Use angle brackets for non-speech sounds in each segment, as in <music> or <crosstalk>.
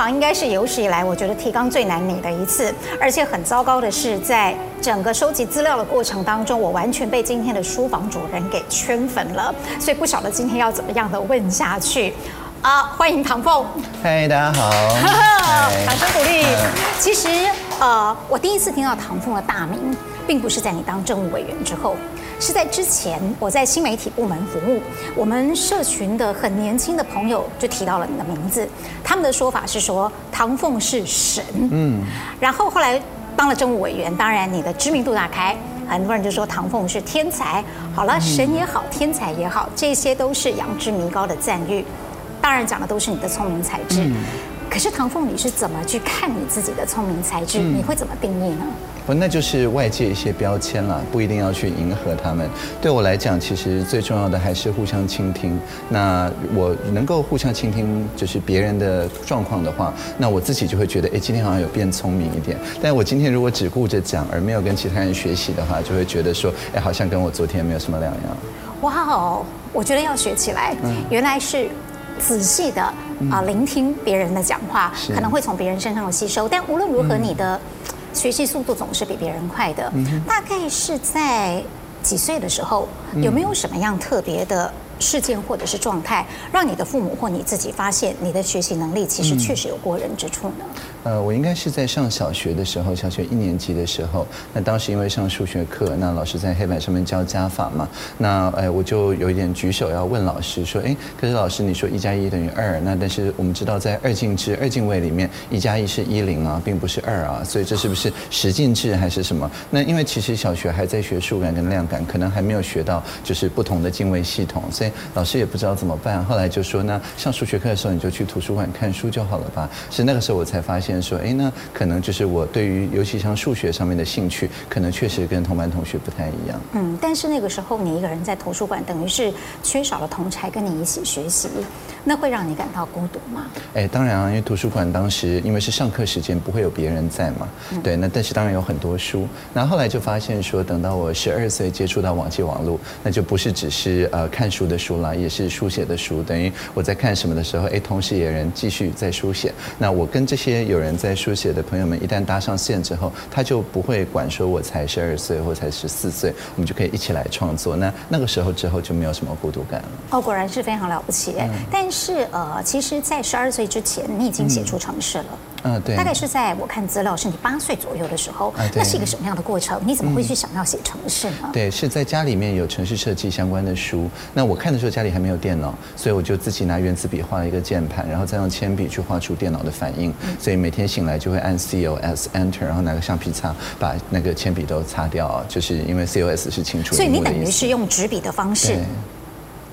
书房应该是有史以来我觉得提纲最难拟的一次，而且很糟糕的是，在整个收集资料的过程当中，我完全被今天的书房主人给圈粉了，所以不晓得今天要怎么样的问下去啊！欢迎唐凤，嗨，大家好，<laughs> 掌声鼓励。其实呃，我第一次听到唐凤的大名，并不是在你当政务委员之后。是在之前，我在新媒体部门服务，我们社群的很年轻的朋友就提到了你的名字，他们的说法是说唐凤是神，嗯，然后后来当了政务委员，当然你的知名度大开，很多人就说唐凤是天才，好了，神也好，天才也好，这些都是仰之弥高的赞誉，当然讲的都是你的聪明才智，可是唐凤你是怎么去看你自己的聪明才智？你会怎么定义呢？不，那就是外界一些标签了，不一定要去迎合他们。对我来讲，其实最重要的还是互相倾听。那我能够互相倾听，就是别人的状况的话，那我自己就会觉得，哎，今天好像有变聪明一点。但我今天如果只顾着讲，而没有跟其他人学习的话，就会觉得说，哎，好像跟我昨天没有什么两样。哇哦，我觉得要学起来。嗯，原来是仔细的啊，聆听别人的讲话，可能会从别人身上的吸收。但无论如何，你的。学习速度总是比别人快的，大概是在几岁的时候，有没有什么样特别的？事件或者是状态，让你的父母或你自己发现你的学习能力其实确实有过人之处呢？呃，我应该是在上小学的时候，小学一年级的时候，那当时因为上数学课，那老师在黑板上面教加法嘛，那哎，我就有一点举手要问老师说，哎，可是老师你说一加一等于二，那但是我们知道在二进制二进位里面，一加一是一零啊，并不是二啊，所以这是不是十进制还是什么？那因为其实小学还在学数感跟量感，可能还没有学到就是不同的进位系统，所以。老师也不知道怎么办，后来就说：“那上数学课的时候，你就去图书馆看书就好了吧。”是那个时候我才发现说：“哎，那可能就是我对于尤其像数学上面的兴趣，可能确实跟同班同学不太一样。”嗯，但是那个时候你一个人在图书馆，等于是缺少了同侪跟你一起学习，那会让你感到孤独吗？哎，当然啊，因为图书馆当时因为是上课时间，不会有别人在嘛。对，那但是当然有很多书。那后来就发现说，等到我十二岁接触到网际网络，那就不是只是呃看书的书啦。也是书写的书，等于我在看什么的时候，哎，同时也有人继续在书写。那我跟这些有人在书写的朋友们，一旦搭上线之后，他就不会管说我才十二岁或才十四岁，我们就可以一起来创作。那那个时候之后就没有什么孤独感了。哦，果然是非常了不起。嗯、但是呃，其实，在十二岁之前，你已经写出城市了。嗯，对。大概是在我看资料，是你八岁左右的时候。啊，那是一个什么样的过程？你怎么会去想要写城市呢？嗯、对，是在家里面有城市设计相关的书。那我看的时候，家里。还没有电脑，所以我就自己拿原子笔画了一个键盘，然后再用铅笔去画出电脑的反应。所以每天醒来就会按 COS Enter，然后拿个橡皮擦把那个铅笔都擦掉，就是因为 COS 是清除。所以你等于是用纸笔的方式。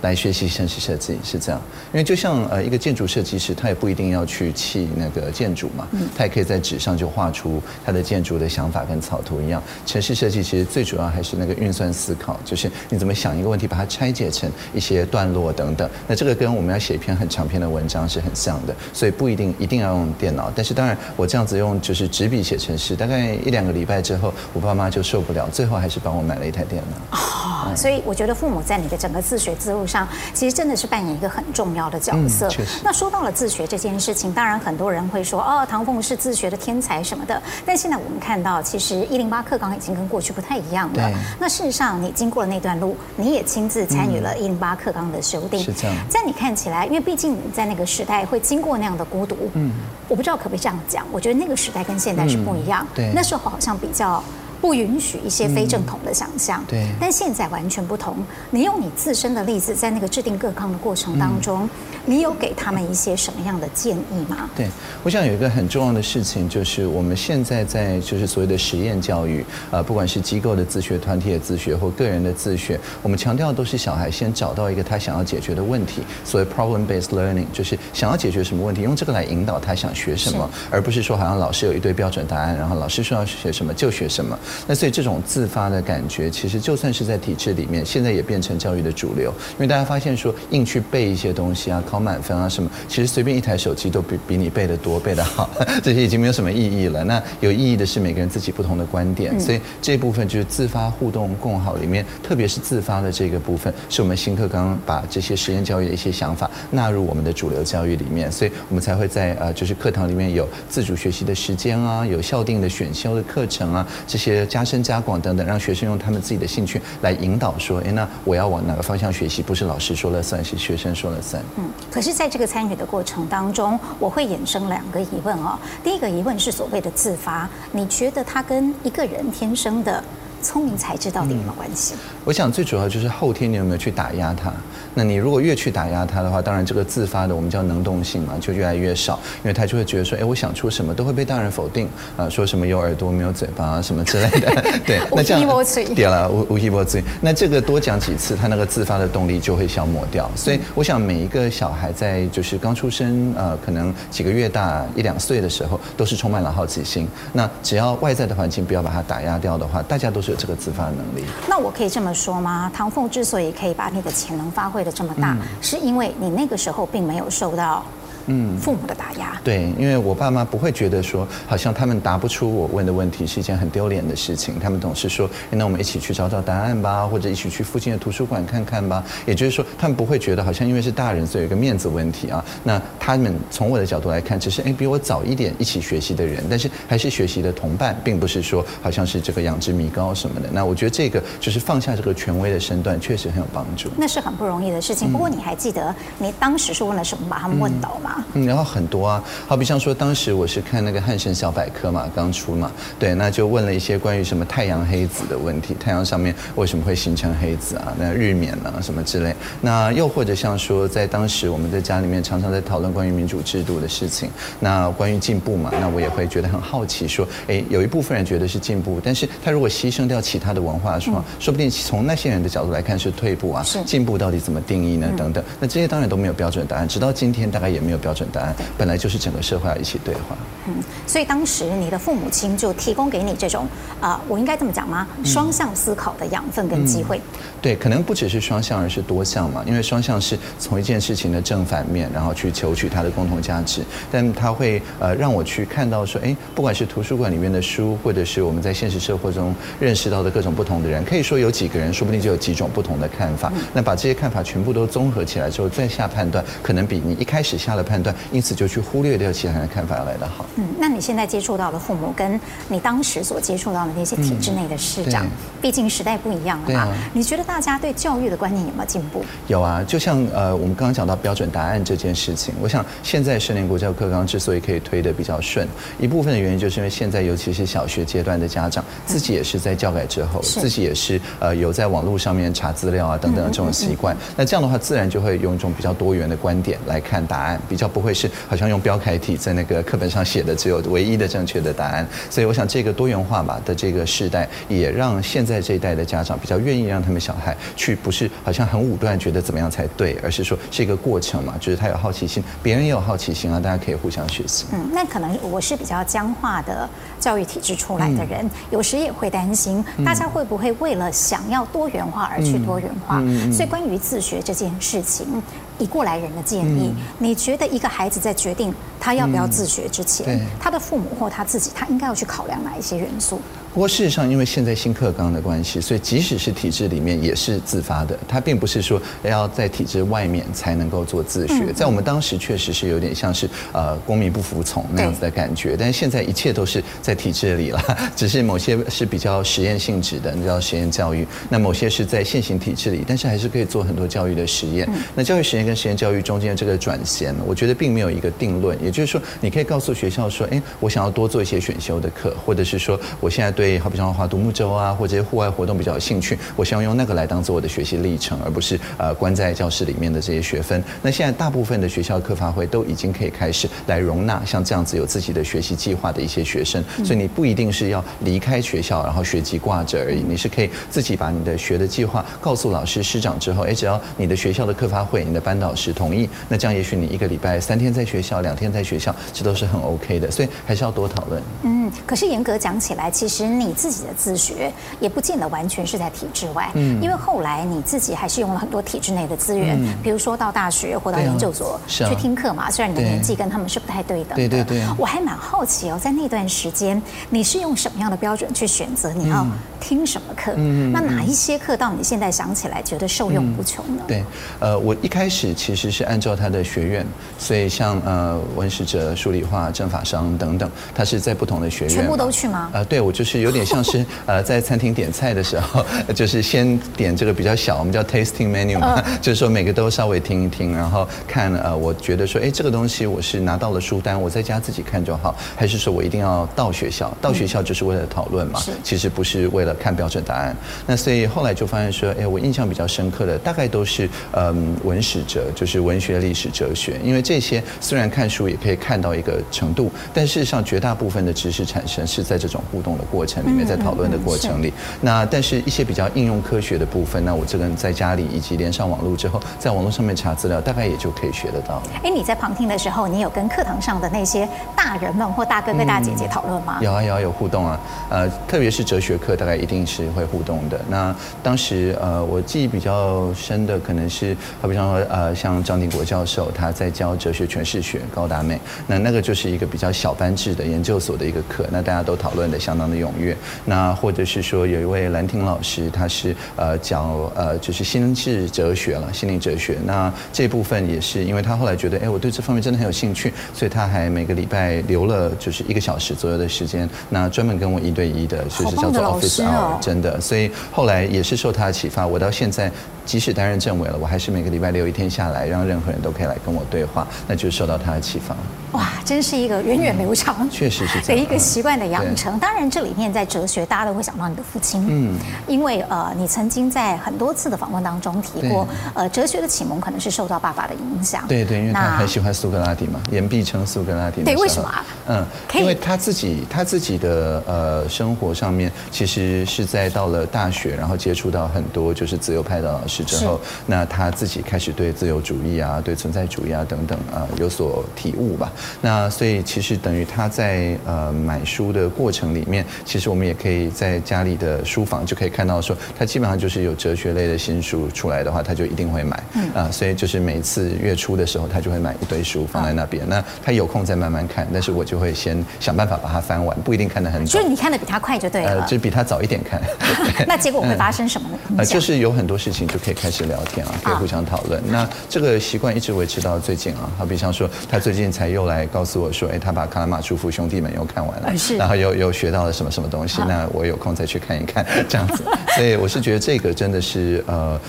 来学习城市设计是这样，因为就像呃一个建筑设计师，他也不一定要去砌那个建筑嘛，他也可以在纸上就画出他的建筑的想法跟草图一样。城市设计其实最主要还是那个运算思考，就是你怎么想一个问题，把它拆解成一些段落等等。那这个跟我们要写一篇很长篇的文章是很像的，所以不一定一定要用电脑。但是当然，我这样子用就是纸笔写城市，大概一两个礼拜之后，我爸妈就受不了，最后还是帮我买了一台电脑。哦，所以我觉得父母在你的整个自学之路上，其实真的是扮演一个很重要的角色。嗯，那说到了自学这件事情，当然很多人会说，哦，唐凤是自学的天才什么的。但现在我们看到，其实一零八课纲已经跟过去不太一样了。那事实上，你经过了那段路，你也亲自参与了一零八课纲的修订。是这样。在你看起来，因为毕竟你在那个时代会经过那样的孤独。嗯。我不知道可不可以这样讲，我觉得那个时代跟现在是不一样。对。那时候好像比较。不允许一些非正统的想象，嗯，对。但现在完全不同。你用你自身的例子，在那个制定各抗的过程当中，你有给他们一些什么样的建议吗？对，我想有一个很重要的事情，就是我们现在在就是所谓的实验教育，啊，不管是机构的自学、团体的自学或个人的自学，我们强调都是小孩先找到一个他想要解决的问题，所谓 problem-based learning，就是想要解决什么问题，用这个来引导他想学什么，而不是说好像老师有一堆标准答案，然后老师说要学什么就学什么。那所以这种自发的感觉，其实就算是在体制里面，现在也变成教育的主流。因为大家发现说，硬去背一些东西啊，考满分啊什么，其实随便一台手机都比比你背的多，背的好，<laughs> 这些已经没有什么意义了。那有意义的是每个人自己不同的观点。所以这部分就是自发互动共好里面，特别是自发的这个部分，是我们新课纲把这些实验教育的一些想法纳入我们的主流教育里面，所以我们才会在呃就是课堂里面有自主学习的时间啊，有校定的选修的课程啊，这些加深加广等等，让学生用他们自己的兴趣来引导说，哎，那我要往哪个方向学习？不是老师说了算，是学生说了算。嗯，可是在这个参与的过程当中，我会衍生两个疑问哦。第一个疑问是所谓的自发，你觉得他跟一个人天生的？聪明才智到底有没有关系？我想最主要就是后天你有没有去打压他。那你如果越去打压他的话，当然这个自发的我们叫能动性嘛，就越来越少，因为他就会觉得说，哎，我想出什么都会被大人否定啊，说什么有耳朵没有嘴巴啊什么之类的。<laughs> 对，那这样对了，无无一无嘴。那这个多讲几次，他那个自发的动力就会消磨掉。所以我想每一个小孩在就是刚出生呃，可能几个月大一两岁的时候，都是充满了好奇心。那只要外在的环境不要把它打压掉的话，大家都是。有这个自发能力，那我可以这么说吗？唐凤之所以可以把你的潜能发挥得这么大，嗯、是因为你那个时候并没有受到。嗯，父母的打压。对，因为我爸妈不会觉得说，好像他们答不出我问的问题是一件很丢脸的事情。他们总是说，那我们一起去找找答案吧，或者一起去附近的图书馆看看吧。也就是说，他们不会觉得好像因为是大人，所以有一个面子问题啊。那他们从我的角度来看，只是哎比我早一点一起学习的人，但是还是学习的同伴，并不是说好像是这个养之弥高什么的。那我觉得这个就是放下这个权威的身段，确实很有帮助。那是很不容易的事情。不过你还记得你当时是问了什么把他们问倒吗？嗯，然后很多啊，好比像说，当时我是看那个汉神小百科嘛，刚出嘛，对，那就问了一些关于什么太阳黑子的问题，太阳上面为什么会形成黑子啊？那日冕啊什么之类，那又或者像说，在当时我们在家里面常常在讨论关于民主制度的事情，那关于进步嘛，那我也会觉得很好奇，说，哎，有一部分人觉得是进步，但是他如果牺牲掉其他的文化说，说不定从那些人的角度来看是退步啊，进步到底怎么定义呢？等等，那这些当然都没有标准答案，直到今天大概也没有标准答案。本来就是整个社会要一起对话。嗯，所以当时你的父母亲就提供给你这种啊、呃，我应该这么讲吗？双向思考的养分跟机会。嗯、对，可能不只是双向，而是多向嘛。因为双向是从一件事情的正反面，然后去求取它的共同价值。但它会呃让我去看到说，哎，不管是图书馆里面的书，或者是我们在现实社会中认识到的各种不同的人，可以说有几个人，说不定就有几种不同的看法。嗯、那把这些看法全部都综合起来之后，再下判断，可能比你一开始下了判断，因此就去忽略掉其他人的看法要来得好。嗯，那你现在接触到的父母，跟你当时所接触到的那些体制内的市长，嗯、毕竟时代不一样了嘛。啊、你觉得大家对教育的观念有没有进步？有啊，就像呃，我们刚刚讲到标准答案这件事情，我想现在十年国教课纲之所以可以推得比较顺，一部分的原因就是因为现在尤其是小学阶段的家长自己也是在教改之后，嗯、自己也是呃有在网络上面查资料啊等等的这种习惯。那这样的话，自然就会用一种比较多元的观点来看答案，比较不会是好像用标楷体在那个课本上写的只有唯一的正确的答案，所以我想这个多元化吧的这个时代，也让现在这一代的家长比较愿意让他们小孩去，不是好像很武断觉得怎么样才对，而是说是一个过程嘛，就是他有好奇心，别人也有好奇心啊，大家可以互相学习。嗯，那可能我是比较僵化的教育体制出来的人，嗯、有时也会担心大家会不会为了想要多元化而去多元化。嗯嗯、所以关于自学这件事情。以过来人的建议，嗯、你觉得一个孩子在决定他要不要自学之前，嗯、他的父母或他自己，他应该要去考量哪一些元素？不过事实上，因为现在新课纲的关系，所以即使是体制里面也是自发的。它并不是说要在体制外面才能够做自学。在我们当时确实是有点像是呃公民不服从那样子的感觉。但是现在一切都是在体制里了，<laughs> 只是某些是比较实验性质的，那叫实验教育；那某些是在现行体制里，但是还是可以做很多教育的实验。那教育实验跟实验教育中间的这个转衔，我觉得并没有一个定论。也就是说，你可以告诉学校说，哎，我想要多做一些选修的课，或者是说，我现在对好比像划独木舟啊，或者户外活动比较有兴趣，我希望用那个来当做我的学习历程，而不是呃关在教室里面的这些学分。那现在大部分的学校课发会都已经可以开始来容纳像这样子有自己的学习计划的一些学生，所以你不一定是要离开学校，然后学籍挂着而已，你是可以自己把你的学的计划告诉老师师长之后，哎，只要你的学校的课发会，你的班导师同意，那这样也许你一个礼拜三天在学校，两天在学校，这都是很 OK 的，所以还是要多讨论。嗯，可是严格讲起来，其实你自己的自学也不见得完全是在体制外，嗯，因为后来你自己还是用了很多体制内的资源，嗯，比如说到大学或到研究所去听课嘛，虽然你的年纪跟他们是不太对等的，对对对，我还蛮好奇哦，在那段时间你是用什么样的标准去选择你要听什么课？嗯，那哪一些课到你现在想起来觉得受用无穷呢？对，呃，我一开始其实是按照他的学院，所以像呃文史哲、数理化、政法商等等，他是在不同的学院，全部都去吗？呃，对，我就是有点像是呃在餐厅点菜的时候，就是先点这个比较小，我们叫 tasting menu 嘛，<laughs> 就是说每个都稍微听一听，然后看呃，我觉得说，哎，这个东西我是拿到了书单，我在家自己看就好，还是说我一定要到学校？到学校就是为了讨论嘛，其实不是为了看标准答案。那所以后来就发现说，哎，我印象比较深刻的大概都是嗯文史哲，就是文学、历史、哲学，因为这些虽然看书也可以看到一个程度，但事实上绝大部分的知识产生是在这种互动的过程里面，在讨论的过程里。那但是一些比较应用科学的部分，那我这个人在家里以及连上网络之后，在网络上面查资料，大概也就可以学得到。哎，你在旁听的时候，你有跟课堂上的那些大人们或大哥哥大姐姐讨论吗？有啊有啊有互动啊，呃，特别是哲学课，大概一定是会互动的。那当时呃，我记忆比较深的可能是，好比方说呃，像张定国教授他在教哲学诠释学，高达美，那那个就是一个比较小班制的研究所的一个课，那大家都讨论的相当的踊跃。那或者是说有一位兰亭老师，他是呃讲呃就是心智哲学了，心灵哲学。那这部分也是因为他后来觉得，哎，我对这方面真的很有兴趣，所以他还每个礼拜留了就是一个小时左右的时间，那专门跟我一对一的，就是叫做 Office Hour，真的。所以后来也是受他的启发，我到现在。即使担任政委了，我还是每个礼拜留一天下来，让任何人都可以来跟我对话，那就受到他的启发。哇，真是一个源远流长，确实是的一个习惯的养成。当然，这里面在哲学，大家都会想到你的父亲，嗯，因为呃，你曾经在很多次的访问当中提过，呃，哲学的启蒙可能是受到爸爸的影响。对对，因为他很喜欢苏格拉底嘛，言必称苏格拉底。对，为什么啊？嗯，因为他自己他自己的呃生活上面，其实是在到了大学，然后接触到很多就是自由派的老师。之后，那他自己开始对自由主义啊、对存在主义啊等等啊有所体悟吧。那所以其实等于他在呃买书的过程里面，其实我们也可以在家里的书房就可以看到说，他基本上就是有哲学类的新书出来的话，他就一定会买。嗯啊，所以就是每次月初的时候，他就会买一堆书放在那边。那他有空再慢慢看，但是我就会先想办法把它翻完，不一定看得很早。就是你看的比他快就对了。呃，就比他早一点看。<laughs> <laughs> 那结果会发生什么呢？呃，就是有很多事情就可以。开始聊天啊，可以互相讨论。那这个习惯一直维持到最近啊，好比像说，他最近才又来告诉我说，哎，他把《卡拉马诸夫兄弟们》又看完了，然后又又学到了什么什么东西。那我有空再去看一看，这样子。所以我是觉得这个真的是呃，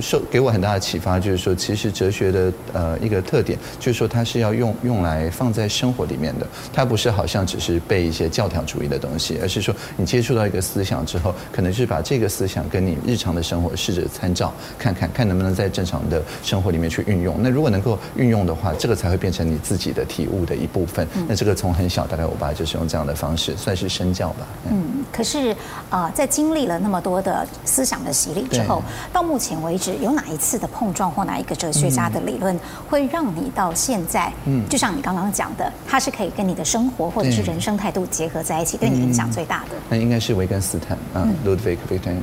受给我很大的启发，就是说，其实哲学的呃一个特点，就是说它是要用用来放在生活里面的，它不是好像只是背一些教条主义的东西，而是说你接触到一个思想之后，可能是把这个思想跟你日常的生活试着参照。看看看能不能在正常的生活里面去运用。那如果能够运用的话，这个才会变成你自己的体悟的一部分。那这个从很小，大概我爸就是用这样的方式，算是身教吧。嗯，可是啊、呃，在经历了那么多的思想的洗礼之后，到目前为止，有哪一次的碰撞或哪一个哲学家的理论，会让你到现在，嗯，就像你刚刚讲的，它是可以跟你的生活或者是人生态度结合在一起，对你影响最大的？那应该是维根斯坦啊，Ludwig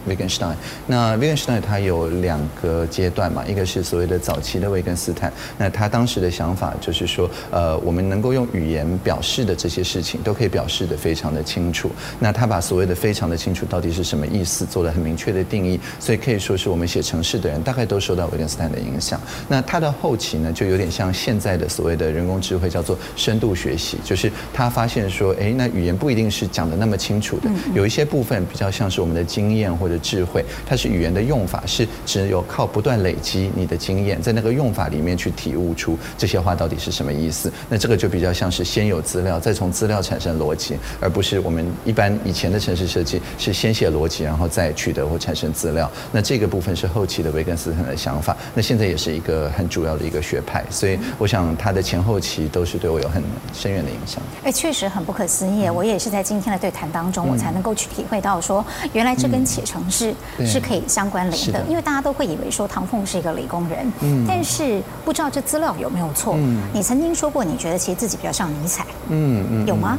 Wittgenstein。那 Wittgenstein 他有两个阶段嘛，一个是所谓的早期的维根斯坦，那他当时的想法就是说，呃，我们能够用语言表示的这些事情，都可以表示的非常的清楚。那他把所谓的非常的清楚到底是什么意思，做了很明确的定义，所以可以说是我们写程式的人，大概都受到维根斯坦的影响。那他的后期呢，就有点像现在的所谓的人工智慧，叫做深度学习，就是他发现说，哎，那语言不一定是讲的那么清楚的，有一些部分比较像是我们的经验或者智慧，它是语言的用法是只有靠不断累积你的经验，在那个用法里面去体悟出这些话到底是什么意思。那这个就比较像是先有资料，再从资料产生逻辑，而不是我们一般以前的城市设计是先写逻辑，然后再取得或产生资料。那这个部分是后期的维根斯坦的想法，那现在也是一个很主要的一个学派，所以我想他的前后期都是对我有很深远的影响。哎，确实很不可思议，我也是在今天的对谈当中，我才能够去体会到说，原来这跟写程式是可以相关联的，因为大家都会以为说唐凤是一个理工人，嗯，但是不知道这资料有没有错。你曾经说过，你觉得其实自己比较像尼采，嗯嗯，有吗？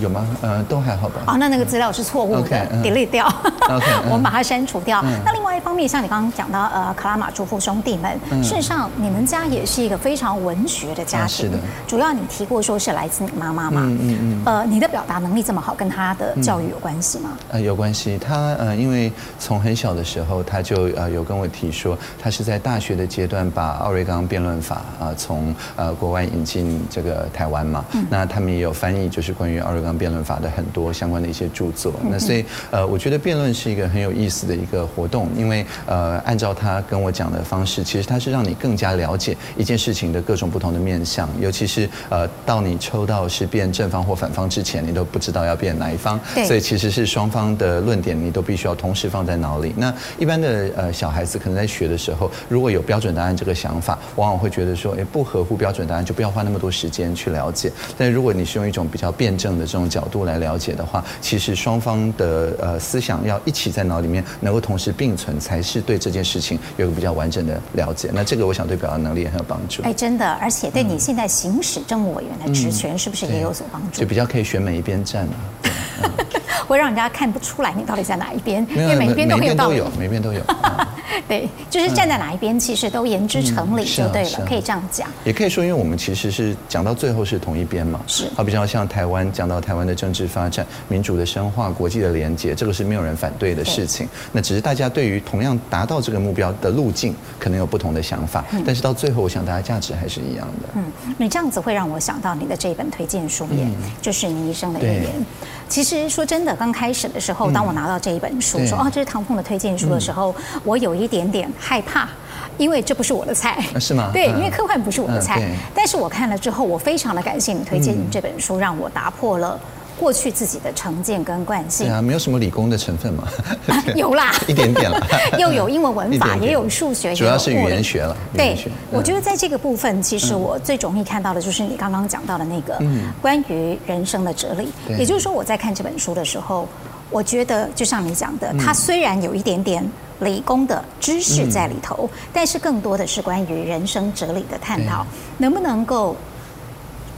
有吗？呃，都还好吧。哦，那那个资料是错误的，delete 掉。<laughs> 我们把它删除掉。那另外一方面，像你刚刚讲到，呃，卡拉马朱夫兄弟们，事实上你们家也是一个非常文学的家庭。是的。主要你提过说是来自你妈妈嘛？嗯嗯嗯。呃，你的表达能力这么好，跟他的教育有关系吗？呃，有关系。他呃，因为从很小的时候，他就呃有跟我提说，他是在大学的阶段把奥瑞冈辩论法啊从呃国外引进这个台湾嘛。那他们也有翻译，就是关于。奥瑞冈辩论法的很多相关的一些著作，那所以呃，我觉得辩论是一个很有意思的一个活动，因为呃，按照他跟我讲的方式，其实他是让你更加了解一件事情的各种不同的面相，尤其是呃，到你抽到是辩正方或反方之前，你都不知道要辩哪一方，所以其实是双方的论点你都必须要同时放在脑里。那一般的呃小孩子可能在学的时候，如果有标准答案这个想法，往往会觉得说，哎，不合乎标准答案就不要花那么多时间去了解。但如果你是用一种比较辩证的这种角度来了解的话，其实双方的呃思想要一起在脑里面能够同时并存，才是对这件事情有个比较完整的了解。那这个我想对表达能力也很有帮助。哎，真的，而且对你现在行使政务委员的职权，是不是也有所帮助？就比较可以选每一边站啊。<laughs> 会让人家看不出来你到底在哪一边，因为每一边都很有道理。每边都有。<laughs> <laughs> 对，就是站在哪一边，其实都言之成理，就对了，可以这样讲。也可以说，因为我们其实是讲到最后是同一边嘛。是。好比较像台湾讲到台湾的政治发展、民主的深化、国际的连接，这个是没有人反对的事情。那只是大家对于同样达到这个目标的路径，可能有不同的想法。但是到最后，我想大家价值还是一样的。嗯，你这样子会让我想到你的这一本推荐书也，就是你一生的预言。其实说真的，刚开始的时候，当我拿到这一本书，说哦，这是唐凤的推荐书的时候，我有一点点害怕，因为这不是我的菜。是吗？<laughs> 对，因为科幻不是我的菜。但是我看了之后，我非常的感谢你推荐你这本书，让我打破了过去自己的成见跟惯性。啊，没有什么理工的成分嘛？<laughs> 有啦，<laughs> 一点点了。<laughs> 又有英文文法，也有数学，主要是语言学了。对，我觉得在这个部分，其实我最容易看到的就是你刚刚讲到的那个关于人生的哲理。也就是说，我在看这本书的时候。我觉得就像你讲的，它虽然有一点点理工的知识在里头，嗯、但是更多的是关于人生哲理的探讨。能不能够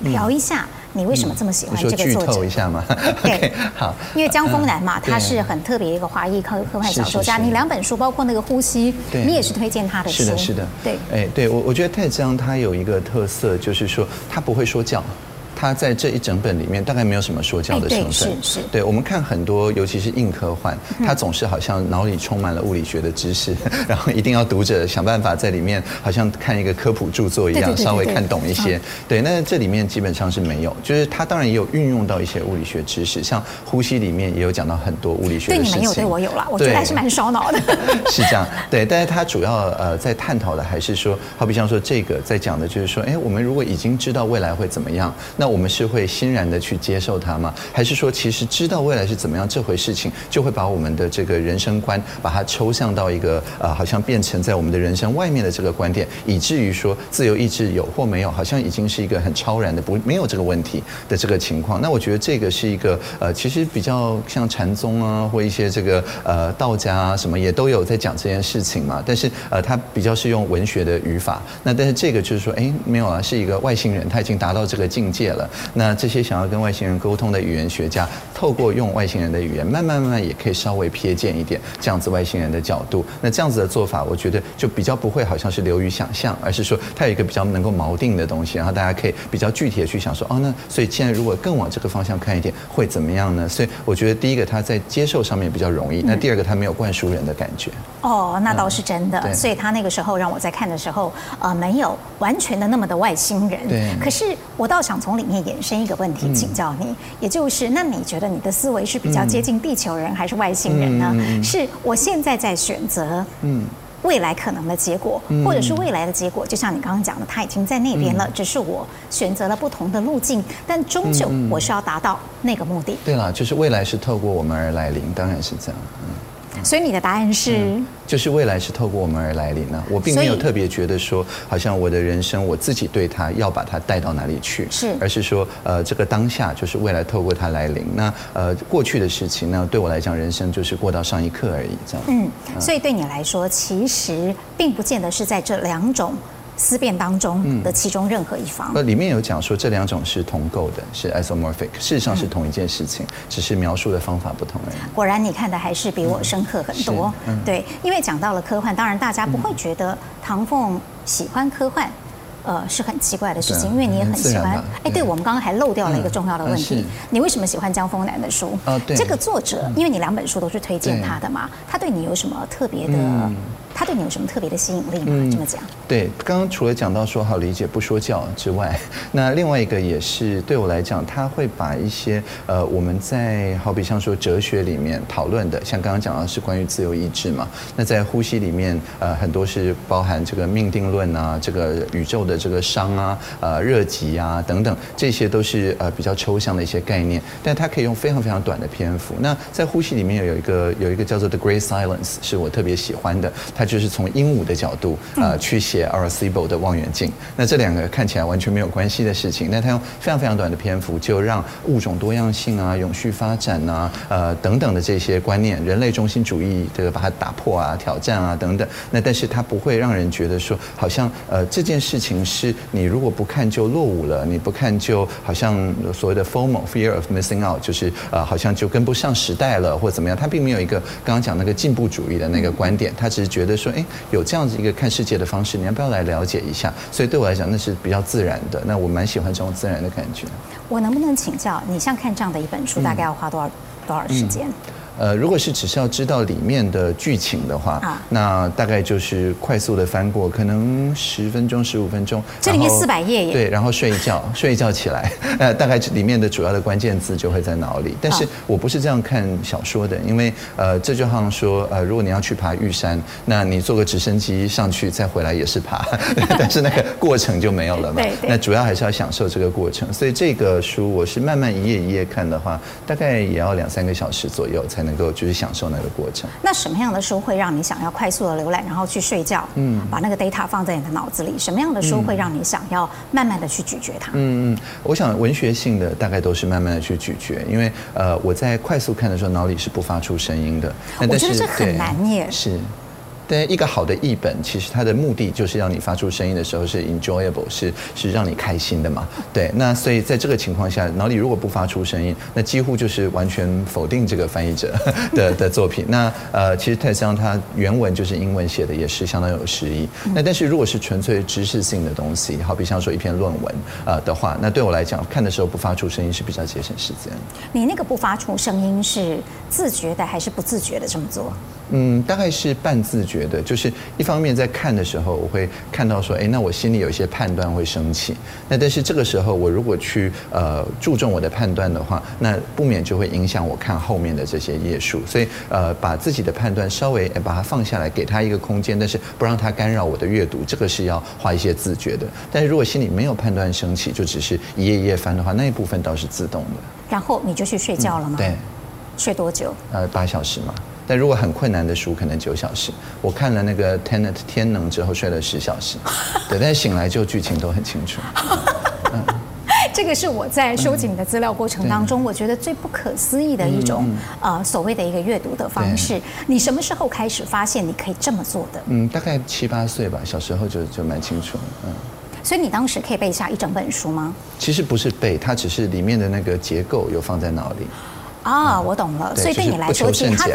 聊一下你为什么这么喜欢这个作者？剧透一下嘛？对，<laughs> 好，因为江枫南嘛，他是很特别一个华裔科科幻小说家。你两本书，包括那个《呼吸》，你也是推荐他的书。是的，是的，对。哎，对我我觉得泰江他有一个特色，就是说他不会说教。他在这一整本里面大概没有什么说教的成分。是是。对，我们看很多，尤其是硬科幻，他总是好像脑里充满了物理学的知识，<laughs> 然后一定要读者想办法在里面好像看一个科普著作一样，稍微看懂一些。对，那这里面基本上是没有，就是他当然也有运用到一些物理学知识，像呼吸里面也有讲到很多物理学的事情。对，你们有，对我有啦，我觉得还是蛮烧脑的。<laughs> 是这样，对，但是他主要呃在探讨的还是说，好比像说这个在讲的就是说，哎，我们如果已经知道未来会怎么样，那那我们是会欣然的去接受它吗？还是说，其实知道未来是怎么样这回事情，就会把我们的这个人生观，把它抽象到一个呃，好像变成在我们的人生外面的这个观点，以至于说自由意志有或没有，好像已经是一个很超然的不没有这个问题的这个情况。那我觉得这个是一个呃，其实比较像禅宗啊，或一些这个呃道家啊什么也都有在讲这件事情嘛。但是呃，他比较是用文学的语法。那但是这个就是说，哎，没有啊，是一个外星人，他已经达到这个境界了。了。那这些想要跟外星人沟通的语言学家，透过用外星人的语言，慢慢慢慢也可以稍微瞥见一点这样子外星人的角度。那这样子的做法，我觉得就比较不会好像是流于想象，而是说它有一个比较能够锚定的东西，然后大家可以比较具体的去想说，哦，那所以现在如果更往这个方向看一点，会怎么样呢？所以我觉得第一个他在接受上面比较容易，那第二个他没有灌输人的感觉。哦，那倒是真的。所以他那个时候让我在看的时候，呃，没有完全的那么的外星人。对。可是我倒想从里面衍生一个问题请教你，也就是那你觉得你的思维是比较接近地球人还是外星人呢？是我现在在选择，嗯，未来可能的结果，或者是未来的结果，就像你刚刚讲的，他已经在那边了，只是我选择了不同的路径，但终究我是要达到那个目的。对了，就是未来是透过我们而来临，当然是这样。嗯。所以你的答案是、嗯，就是未来是透过我们而来临呢。我并没有特别觉得说，好像我的人生我自己对他要把它带到哪里去，是，而是说，呃，这个当下就是未来透过他来临。那呃，过去的事情呢，对我来讲，人生就是过到上一刻而已，这样。嗯，所以对你来说，其实并不见得是在这两种。思辨当中的其中任何一方，那、嗯，里面有讲说这两种是同构的，是 isomorphic，事实上是同一件事情，嗯、只是描述的方法不同而已。果然，你看的还是比我深刻很多。嗯、对，因为讲到了科幻，当然大家不会觉得唐凤喜欢科幻，呃，是很奇怪的事情，因为你也很喜欢。哎，对，我们刚刚还漏掉了一个重要的问题，你为什么喜欢江峰南的书？啊，对，这个作者，因为你两本书都是推荐他的嘛，他对你有什么特别的？他对你有什么特别的吸引力吗？嗯、这么讲？对，刚刚除了讲到说好理解不说教之外，<laughs> 那另外一个也是对我来讲，他会把一些呃我们在好比像说哲学里面讨论的，像刚刚讲到是关于自由意志嘛，那在呼吸里面呃很多是包含这个命定论啊，这个宇宙的这个熵啊，呃热极啊等等，这些都是呃比较抽象的一些概念，但他可以用非常非常短的篇幅。那在呼吸里面有一个有一个叫做 The Great Silence，是我特别喜欢的，它。就是从鹦鹉的角度呃去写 Arecibo 的望远镜，那这两个看起来完全没有关系的事情，那他用非常非常短的篇幅就让物种多样性啊、永续发展啊、呃等等的这些观念，人类中心主义这个把它打破啊、挑战啊等等。那但是它不会让人觉得说好像呃这件事情是你如果不看就落伍了，你不看就好像所谓的 FOMO（Fear of Missing Out） 就是呃好像就跟不上时代了或怎么样。他并没有一个刚刚讲那个进步主义的那个观点，他只是觉得。说哎，有这样子一个看世界的方式，你要不要来了解一下？所以对我来讲，那是比较自然的。那我蛮喜欢这种自然的感觉。我能不能请教你，像看这样的一本书，大概要花多少、嗯、多少时间？嗯呃，如果是只是要知道里面的剧情的话，啊，那大概就是快速的翻过，可能十分钟、十五分钟。这里面四百页耶。对，然后睡一觉，<laughs> 睡一觉起来，<laughs> 呃，大概里面的主要的关键字就会在脑里。但是我不是这样看小说的，因为呃，这就好像说，呃，如果你要去爬玉山，那你坐个直升机上去再回来也是爬，<laughs> 但是那个过程就没有了嘛。对。那主要还是要享受这个过程，所以这个书我是慢慢一页一页看的话，大概也要两三个小时左右才。能够就是享受那个过程。那什么样的书会让你想要快速的浏览，然后去睡觉？嗯，把那个 data 放在你的脑子里。什么样的书会让你想要慢慢的去咀嚼它？嗯嗯，我想文学性的大概都是慢慢的去咀嚼，因为呃我在快速看的时候，脑里是不发出声音的。我觉得这很难耶。是。对一个好的译本，其实它的目的就是让你发出声音的时候是 enjoyable，是是让你开心的嘛。对，那所以在这个情况下，脑里如果不发出声音，那几乎就是完全否定这个翻译者 <laughs> 的的作品。那呃，其实泰桑他原文就是英文写的，也是相当有诗意。那但是如果是纯粹知识性的东西，好比像说一篇论文呃的话，那对我来讲，看的时候不发出声音是比较节省时间。你那个不发出声音是自觉的还是不自觉的这么做？嗯，大概是半自觉的，就是一方面在看的时候，我会看到说，哎，那我心里有一些判断会升起。那但是这个时候，我如果去呃注重我的判断的话，那不免就会影响我看后面的这些页数。所以呃，把自己的判断稍微把它放下来，给他一个空间，但是不让它干扰我的阅读，这个是要花一些自觉的。但是如果心里没有判断升起，就只是一页一页翻的话，那一部分倒是自动的。然后你就去睡觉了吗？嗯、对，睡多久？呃，八小时嘛。但如果很困难的书，可能九小时。我看了那个《Tenet》天能之后，睡了十小时。<laughs> 对，但是醒来就剧情都很清楚。嗯、<laughs> 这个是我在收集你的资料过程当中，我觉得最不可思议的一种呃所谓的一个阅读的方式。你什么时候开始发现你可以这么做的？嗯，大概七八岁吧，小时候就就蛮清楚。嗯。所以你当时可以背下一整本书吗？其实不是背，它只是里面的那个结构有放在脑里。啊，我懂了。所以对你来说，其实他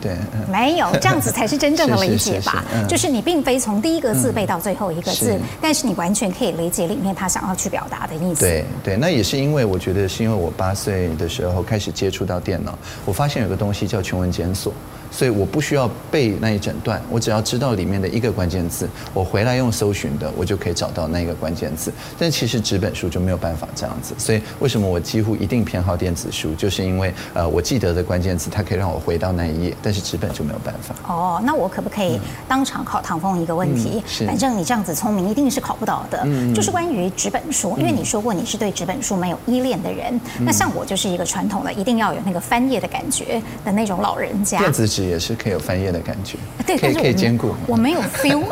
对，没有这样子才是真正的 <laughs> 理解吧？就是你并非从第一个字背到最后一个字，但是你完全可以理解里面他想要去表达的意思。对对，那也是因为我觉得是因为我八岁的时候开始接触到电脑，我发现有个东西叫全文检索。所以我不需要背那一整段，我只要知道里面的一个关键字，我回来用搜寻的，我就可以找到那个关键字。但其实纸本书就没有办法这样子。所以为什么我几乎一定偏好电子书，就是因为呃我记得的关键字，它可以让我回到那一页，但是纸本就没有办法。哦，那我可不可以当场考唐凤一个问题？嗯、反正你这样子聪明，一定是考不到的。嗯、就是关于纸本书，因为你说过你是对纸本书没有依恋的人。嗯、那像我就是一个传统的，一定要有那个翻页的感觉的那种老人家。电子纸。也是可以有翻页的感觉，对，可以可以兼顾。我没有 <laughs> feel，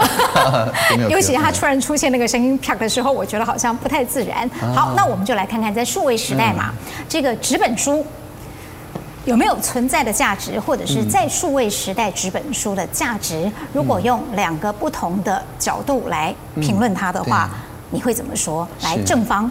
<laughs> 尤其他突然出现那个声音啪的时候，我觉得好像不太自然。好，那我们就来看看，在数位时代嘛，这个纸本书有没有存在的价值，或者是在数位时代纸本书的价值，如果用两个不同的角度来评论它的话，你会怎么说？来，正方。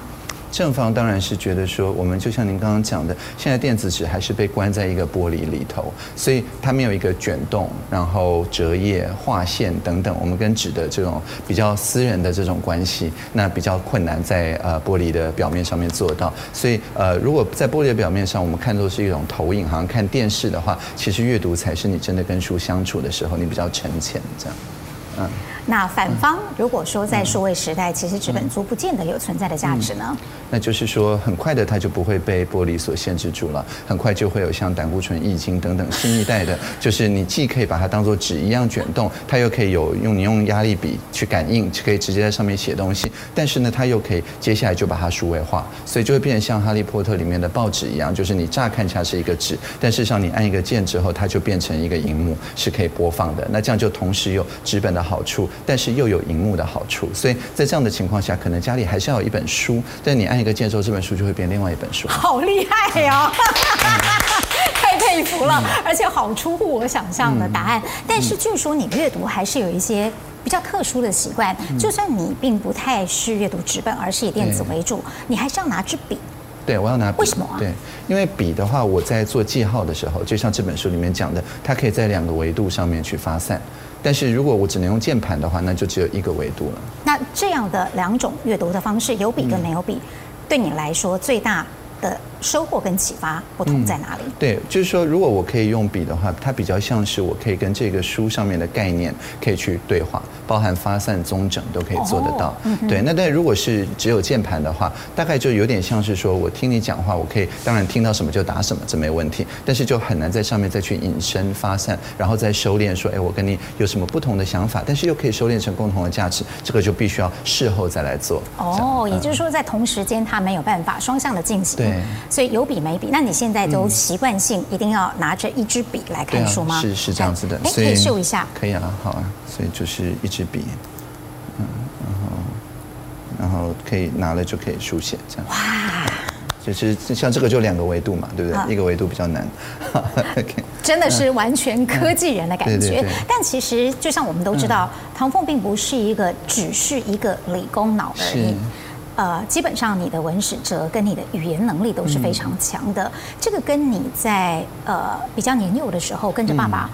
正方当然是觉得说，我们就像您刚刚讲的，现在电子纸还是被关在一个玻璃里头，所以它没有一个卷动，然后折页、划线等等，我们跟纸的这种比较私人的这种关系，那比较困难在呃玻璃的表面上面做到。所以呃，如果在玻璃的表面上，我们看作是一种投影，好像看电视的话，其实阅读才是你真的跟书相处的时候，你比较沉潜这样，嗯。那反方如果说在数位时代，其实纸本书不见得有存在的价值呢？那就是说，很快的它就不会被玻璃所限制住了，很快就会有像胆固醇易经等等新一代的，<laughs> 就是你既可以把它当做纸一样卷动，它又可以有用你用压力笔去感应，可以直接在上面写东西，但是呢，它又可以接下来就把它数位化，所以就会变成像哈利波特里面的报纸一样，就是你乍看起来是一个纸，但事实上你按一个键之后，它就变成一个荧幕，是可以播放的。那这样就同时有纸本的好处。但是又有荧幕的好处，所以在这样的情况下，可能家里还是要有一本书，但你按一个键之后，这本书就会变另外一本书。好厉害呀！<laughs> 太佩服了，而且好出乎我想象的答案。但是据说你阅读还是有一些比较特殊的习惯，就算你并不太是阅读纸本，而是以电子为主，你还是要拿支笔。对，我要拿笔。为什么啊？对，因为笔的话，我在做记号的时候，就像这本书里面讲的，它可以在两个维度上面去发散。但是如果我只能用键盘的话，那就只有一个维度了。那这样的两种阅读的方式，有笔跟没有笔，对你来说最大的收获跟启发不同在哪里？嗯，对，就是说，如果我可以用笔的话，它比较像是我可以跟这个书上面的概念可以去对话，包含发散、综整都可以做得到。哦嗯、对，那但如果是只有键盘的话，大概就有点像是说我听你讲话，我可以当然听到什么就打什么，这没问题。但是就很难在上面再去引申发散，然后再收敛说，哎，我跟你有什么不同的想法，但是又可以收敛成共同的价值，这个就必须要事后再来做。哦，也就是说，在同时间它没有办法双向的进行。对。所以有笔没笔，那你现在都习惯性一定要拿着一支笔来看书吗？啊、是是这样子的，哎，可以秀一下。可以啊，好啊，所以就是一支笔，嗯，然后然后可以拿了就可以书写这样。哇，就是像这个就两个维度嘛，对不对？啊、一个维度比较难。<laughs> 真的是完全科技人的感觉。嗯嗯、对对对，但其实就像我们都知道，嗯、唐凤并不是一个只是一个理工脑而已。呃，基本上你的文史哲跟你的语言能力都是非常强的。嗯、这个跟你在呃比较年幼的时候跟着爸爸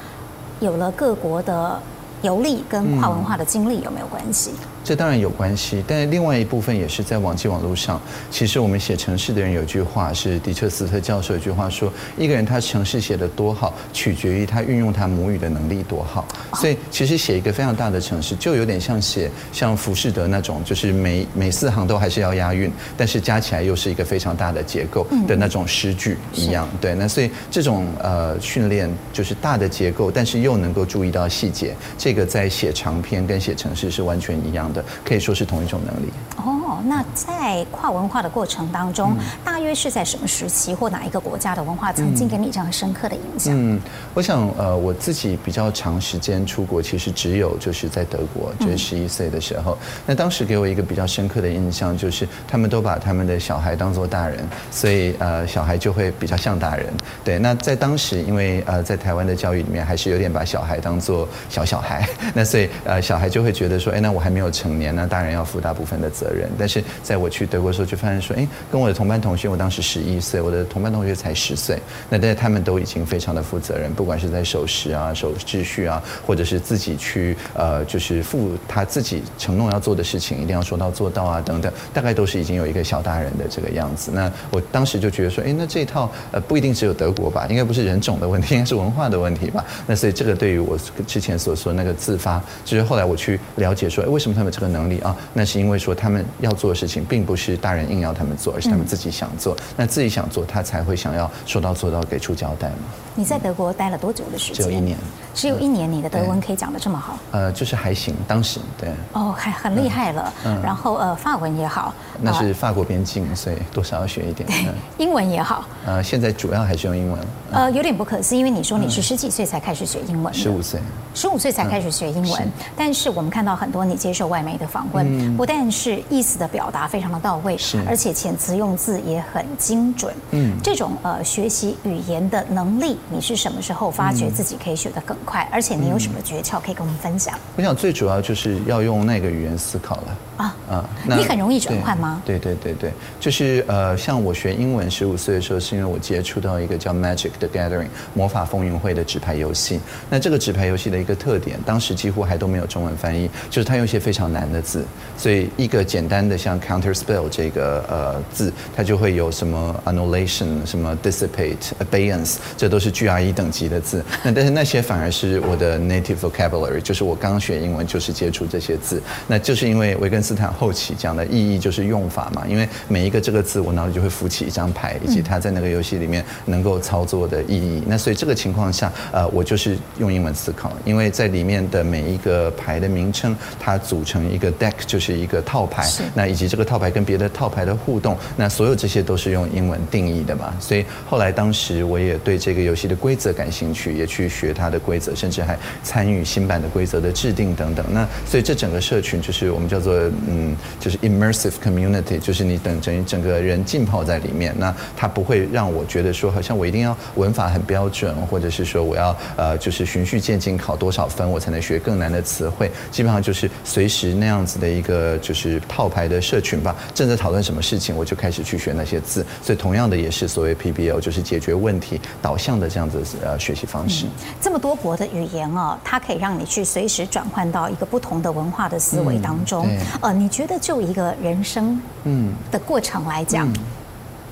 有了各国的游历跟跨文化的经历有没有关系？这当然有关系，但是另外一部分也是在网际网络上。其实我们写城市的人有句话是迪彻斯特教授有句话说：一个人他城市写得多好，取决于他运用他母语的能力多好。所以其实写一个非常大的城市，就有点像写像浮士德那种，就是每每四行都还是要押韵，但是加起来又是一个非常大的结构的那种诗句一样。对，那所以这种呃训练就是大的结构，但是又能够注意到细节，这个在写长篇跟写城市是完全一样的。可以说是同一种能力。哦。哦，那在跨文化的过程当中，嗯、大约是在什么时期或哪一个国家的文化曾经给你这样深刻的影响？嗯，我想呃，我自己比较长时间出国，其实只有就是在德国，就是十一岁的时候。嗯、那当时给我一个比较深刻的印象，就是他们都把他们的小孩当做大人，所以呃，小孩就会比较像大人。对，那在当时，因为呃，在台湾的教育里面，还是有点把小孩当做小小孩，<laughs> 那所以呃，小孩就会觉得说，哎，那我还没有成五年，呢大人要负大部分的责任。但是在我去德国的时候，就发现说，哎，跟我的同班同学，我当时十一岁，我的同班同学才十岁，那但是他们都已经非常的负责任，不管是在守时啊、守秩序啊，或者是自己去呃，就是负他自己承诺要做的事情，一定要说到做到啊等等，大概都是已经有一个小大人的这个样子。那我当时就觉得说，哎，那这一套呃不一定只有德国吧，应该不是人种的问题，应该是文化的问题吧。那所以这个对于我之前所说那个自发，就是后来我去了解说，哎，为什么他们有这个能力啊？那是因为说他们要做的事情，并不是大人硬要他们做，而是他们自己想做。那自己想做，他才会想要说到做到，给出交代嘛。你在德国待了多久的时间？只有一年。只有一年，你的德文可以讲得这么好？呃，就是还行，当时对。哦，还很厉害了。嗯。然后呃，法文也好。那是法国边境，所以多少要学一点。对。英文也好。呃，现在主要还是用英文。呃，有点不可思议，因为你说你是十几岁才开始学英文。十五岁。十五岁才开始学英文，但是我们看到很多你接受外媒的访问，不但是意思的表达非常的到位，是，而且遣词用字也很精准。嗯。这种呃学习语言的能力，你是什么时候发觉自己可以学得更快？而且你有什么诀窍可以跟我们分享？我想最主要就是要用那个语言思考了。啊啊！你很容易转换吗？对对对对，就是呃，像我学英文，十五岁的时候，是因为我接触到一个叫 Magic the Gathering 魔法风云会的纸牌游戏。那这个纸牌游戏的一个特点，当时几乎还都没有中文翻译，就是它用一些非常难的字，所以一个简单的像 Counter Spell 这个呃字，它就会有什么 Annulation、什么 Dissipate、Abeyance，这都是 GRE 等级的字。那但是那些反而是我的 Native Vocabulary，就是我刚学英文就是接触这些字，那就是因为维根斯坦后期讲的意义就是用法嘛，因为每一个这个字，我脑里就会浮起一张牌，以及它在那个游戏里面能够操作的意义。那所以这个情况下，呃，我就是用英文思考，因为在里面的每一个牌的名称，它组成一个 deck，就是一个套牌。那以及这个套牌跟别的套牌的互动，那所有这些都是用英文定义的嘛。所以后来当时我也对这个游戏的规则感兴趣，也去学它的规则，甚至还参与新版的规则的制定等等。那所以这整个社群就是我们叫做嗯。就是 immersive community，就是你等整整个人浸泡在里面，那它不会让我觉得说好像我一定要文法很标准，或者是说我要呃就是循序渐进考多少分我才能学更难的词汇，基本上就是随时那样子的一个就是套牌的社群吧。正在讨论什么事情，我就开始去学那些字。所以同样的也是所谓 PBL，就是解决问题导向的这样子呃学习方式。嗯，这么多国的语言哦，它可以让你去随时转换到一个不同的文化的思维当中。嗯，呃，你觉得？就一个人生嗯的过程来讲，嗯、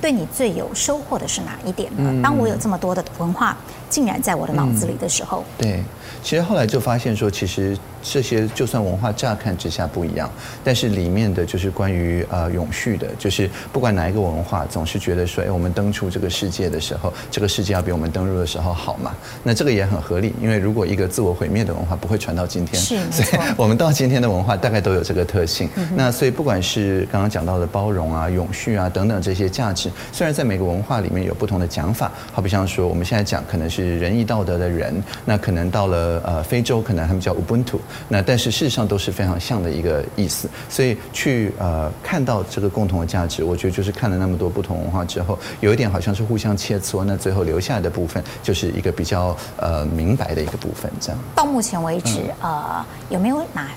对你最有收获的是哪一点呢？当我有这么多的文化竟然在我的脑子里的时候，嗯、对，其实后来就发现说，其实。这些就算文化乍看之下不一样，但是里面的就是关于呃永续的，就是不管哪一个文化，总是觉得说，哎，我们登出这个世界的时候，这个世界要比我们登入的时候好嘛？那这个也很合理，因为如果一个自我毁灭的文化不会传到今天，是，所以我们到今天的文化大概都有这个特性。那所以不管是刚刚讲到的包容啊、永续啊等等这些价值，虽然在每个文化里面有不同的讲法，好比像说我们现在讲可能是仁义道德的仁，那可能到了呃非洲，可能他们叫 Ubuntu。那但是事实上都是非常像的一个意思，所以去呃看到这个共同的价值，我觉得就是看了那么多不同文化之后，有一点好像是互相切磋，那最后留下来的部分就是一个比较呃明白的一个部分，这样。到目前为止，呃，有没有哪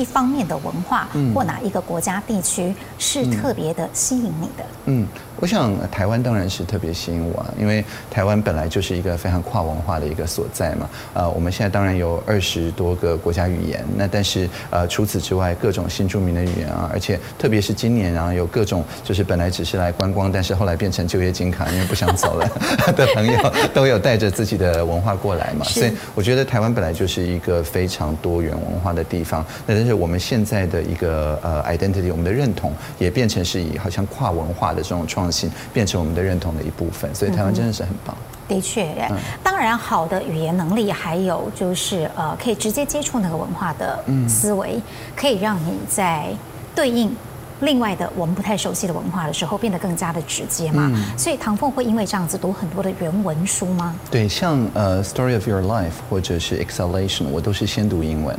一方面的文化或哪一个国家地区是特别的吸引你的？嗯。我想台湾当然是特别吸引我，啊因为台湾本来就是一个非常跨文化的一个所在嘛。呃，我们现在当然有二十多个国家语言，那但是呃除此之外，各种新著名的语言啊，而且特别是今年啊，有各种就是本来只是来观光，但是后来变成就业金卡，因为不想走了 <laughs> 的朋友，都有带着自己的文化过来嘛。所以我觉得台湾本来就是一个非常多元文化的地方。那但是我们现在的一个呃 identity，我们的认同也变成是以好像跨文化的这种创新。变成我们的认同的一部分，所以台湾真的是很棒。的确，当然好的语言能力，还有就是呃，可以直接接触那个文化的思维，可以让你在对应另外的我们不太熟悉的文化的时候，变得更加的直接嘛。嗯、所以唐凤会因为这样子读很多的原文书吗？对，像呃《Story of Your Life》或者是《Exhalation》，我都是先读英文，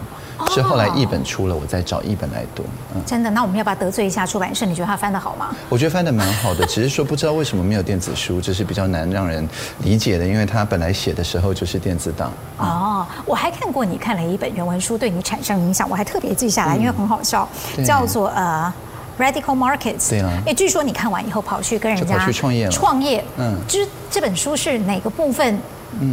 是后来译本出了，我再找译本来读。嗯、真的？那我们要不要得罪一下出版社？你觉得他翻得好吗？我觉得翻得蛮好的，只是说不知道为什么没有电子书，这是比较难让人理解的，因为他本来写的时候就是电子档。嗯、哦，我还看过你看了一本原文书，对你产生影响，我还特别记下来，因为很好笑，嗯、叫做呃。Radical Markets，对啊，哎，据说你看完以后跑去跟人家创业。创业，嗯，就是这本书是哪个部分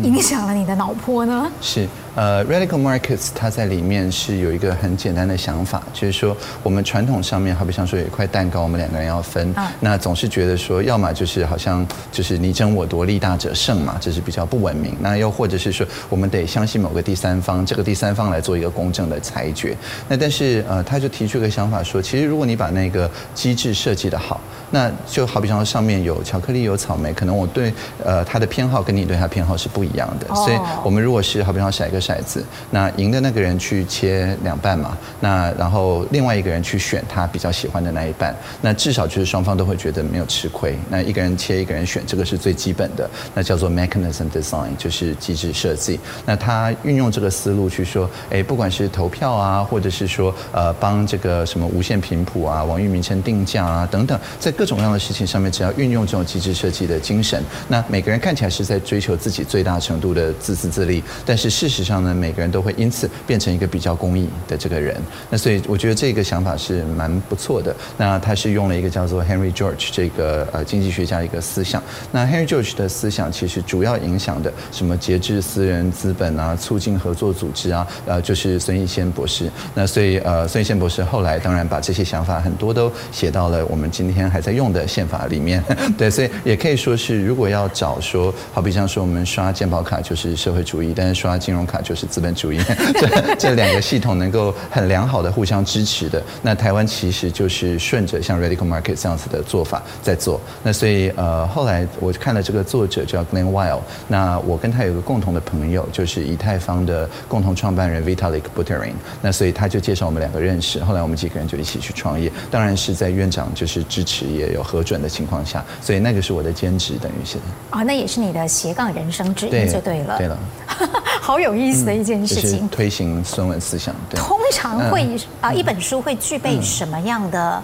影响了你的脑波呢？是。呃，Radical Markets 它在里面是有一个很简单的想法，就是说我们传统上面，好比像说有一块蛋糕，我们两个人要分，啊、那总是觉得说，要么就是好像就是你争我夺，利大者胜嘛，这是比较不文明。那又或者是说，我们得相信某个第三方，这个第三方来做一个公正的裁决。那但是呃，他就提出一个想法说，其实如果你把那个机制设计的好，那就好比像说上面有巧克力有草莓，可能我对呃他的偏好跟你对他偏好是不一样的，所以我们如果是好比像骰个。骰子，那赢的那个人去切两半嘛，那然后另外一个人去选他比较喜欢的那一半，那至少就是双方都会觉得没有吃亏。那一个人切，一个人选，这个是最基本的，那叫做 mechanism design，就是机制设计。那他运用这个思路去说，哎，不管是投票啊，或者是说呃帮这个什么无线频谱啊、网域名称定价啊等等，在各种各样的事情上面，只要运用这种机制设计的精神，那每个人看起来是在追求自己最大程度的自私自利，但是事实上。呢，每个人都会因此变成一个比较公益的这个人。那所以我觉得这个想法是蛮不错的。那他是用了一个叫做 Henry George 这个呃经济学家一个思想。那 Henry George 的思想其实主要影响的什么节制私人资本啊，促进合作组织啊，呃，就是孙逸仙博士。那所以呃，孙逸仙博士后来当然把这些想法很多都写到了我们今天还在用的宪法里面。<laughs> 对，所以也可以说是，如果要找说，好比像说我们刷健保卡就是社会主义，但是刷金融卡。就是资本主义，这这两个系统能够很良好的互相支持的。那台湾其实就是顺着像 Radical Market 这样子的做法在做。那所以呃，后来我看了这个作者叫 Glen Weil，那我跟他有个共同的朋友，就是以太坊的共同创办人 Vitalik Buterin。那所以他就介绍我们两个认识，后来我们几个人就一起去创业。当然是在院长就是支持也有核准的情况下，所以那个是我的兼职，等于是。啊、哦，那也是你的斜杠人生之一，就对了。对了，<laughs> 好有意思。的一件事情，嗯、推行孙文思想。对，通常会啊，一本书会具备什么样的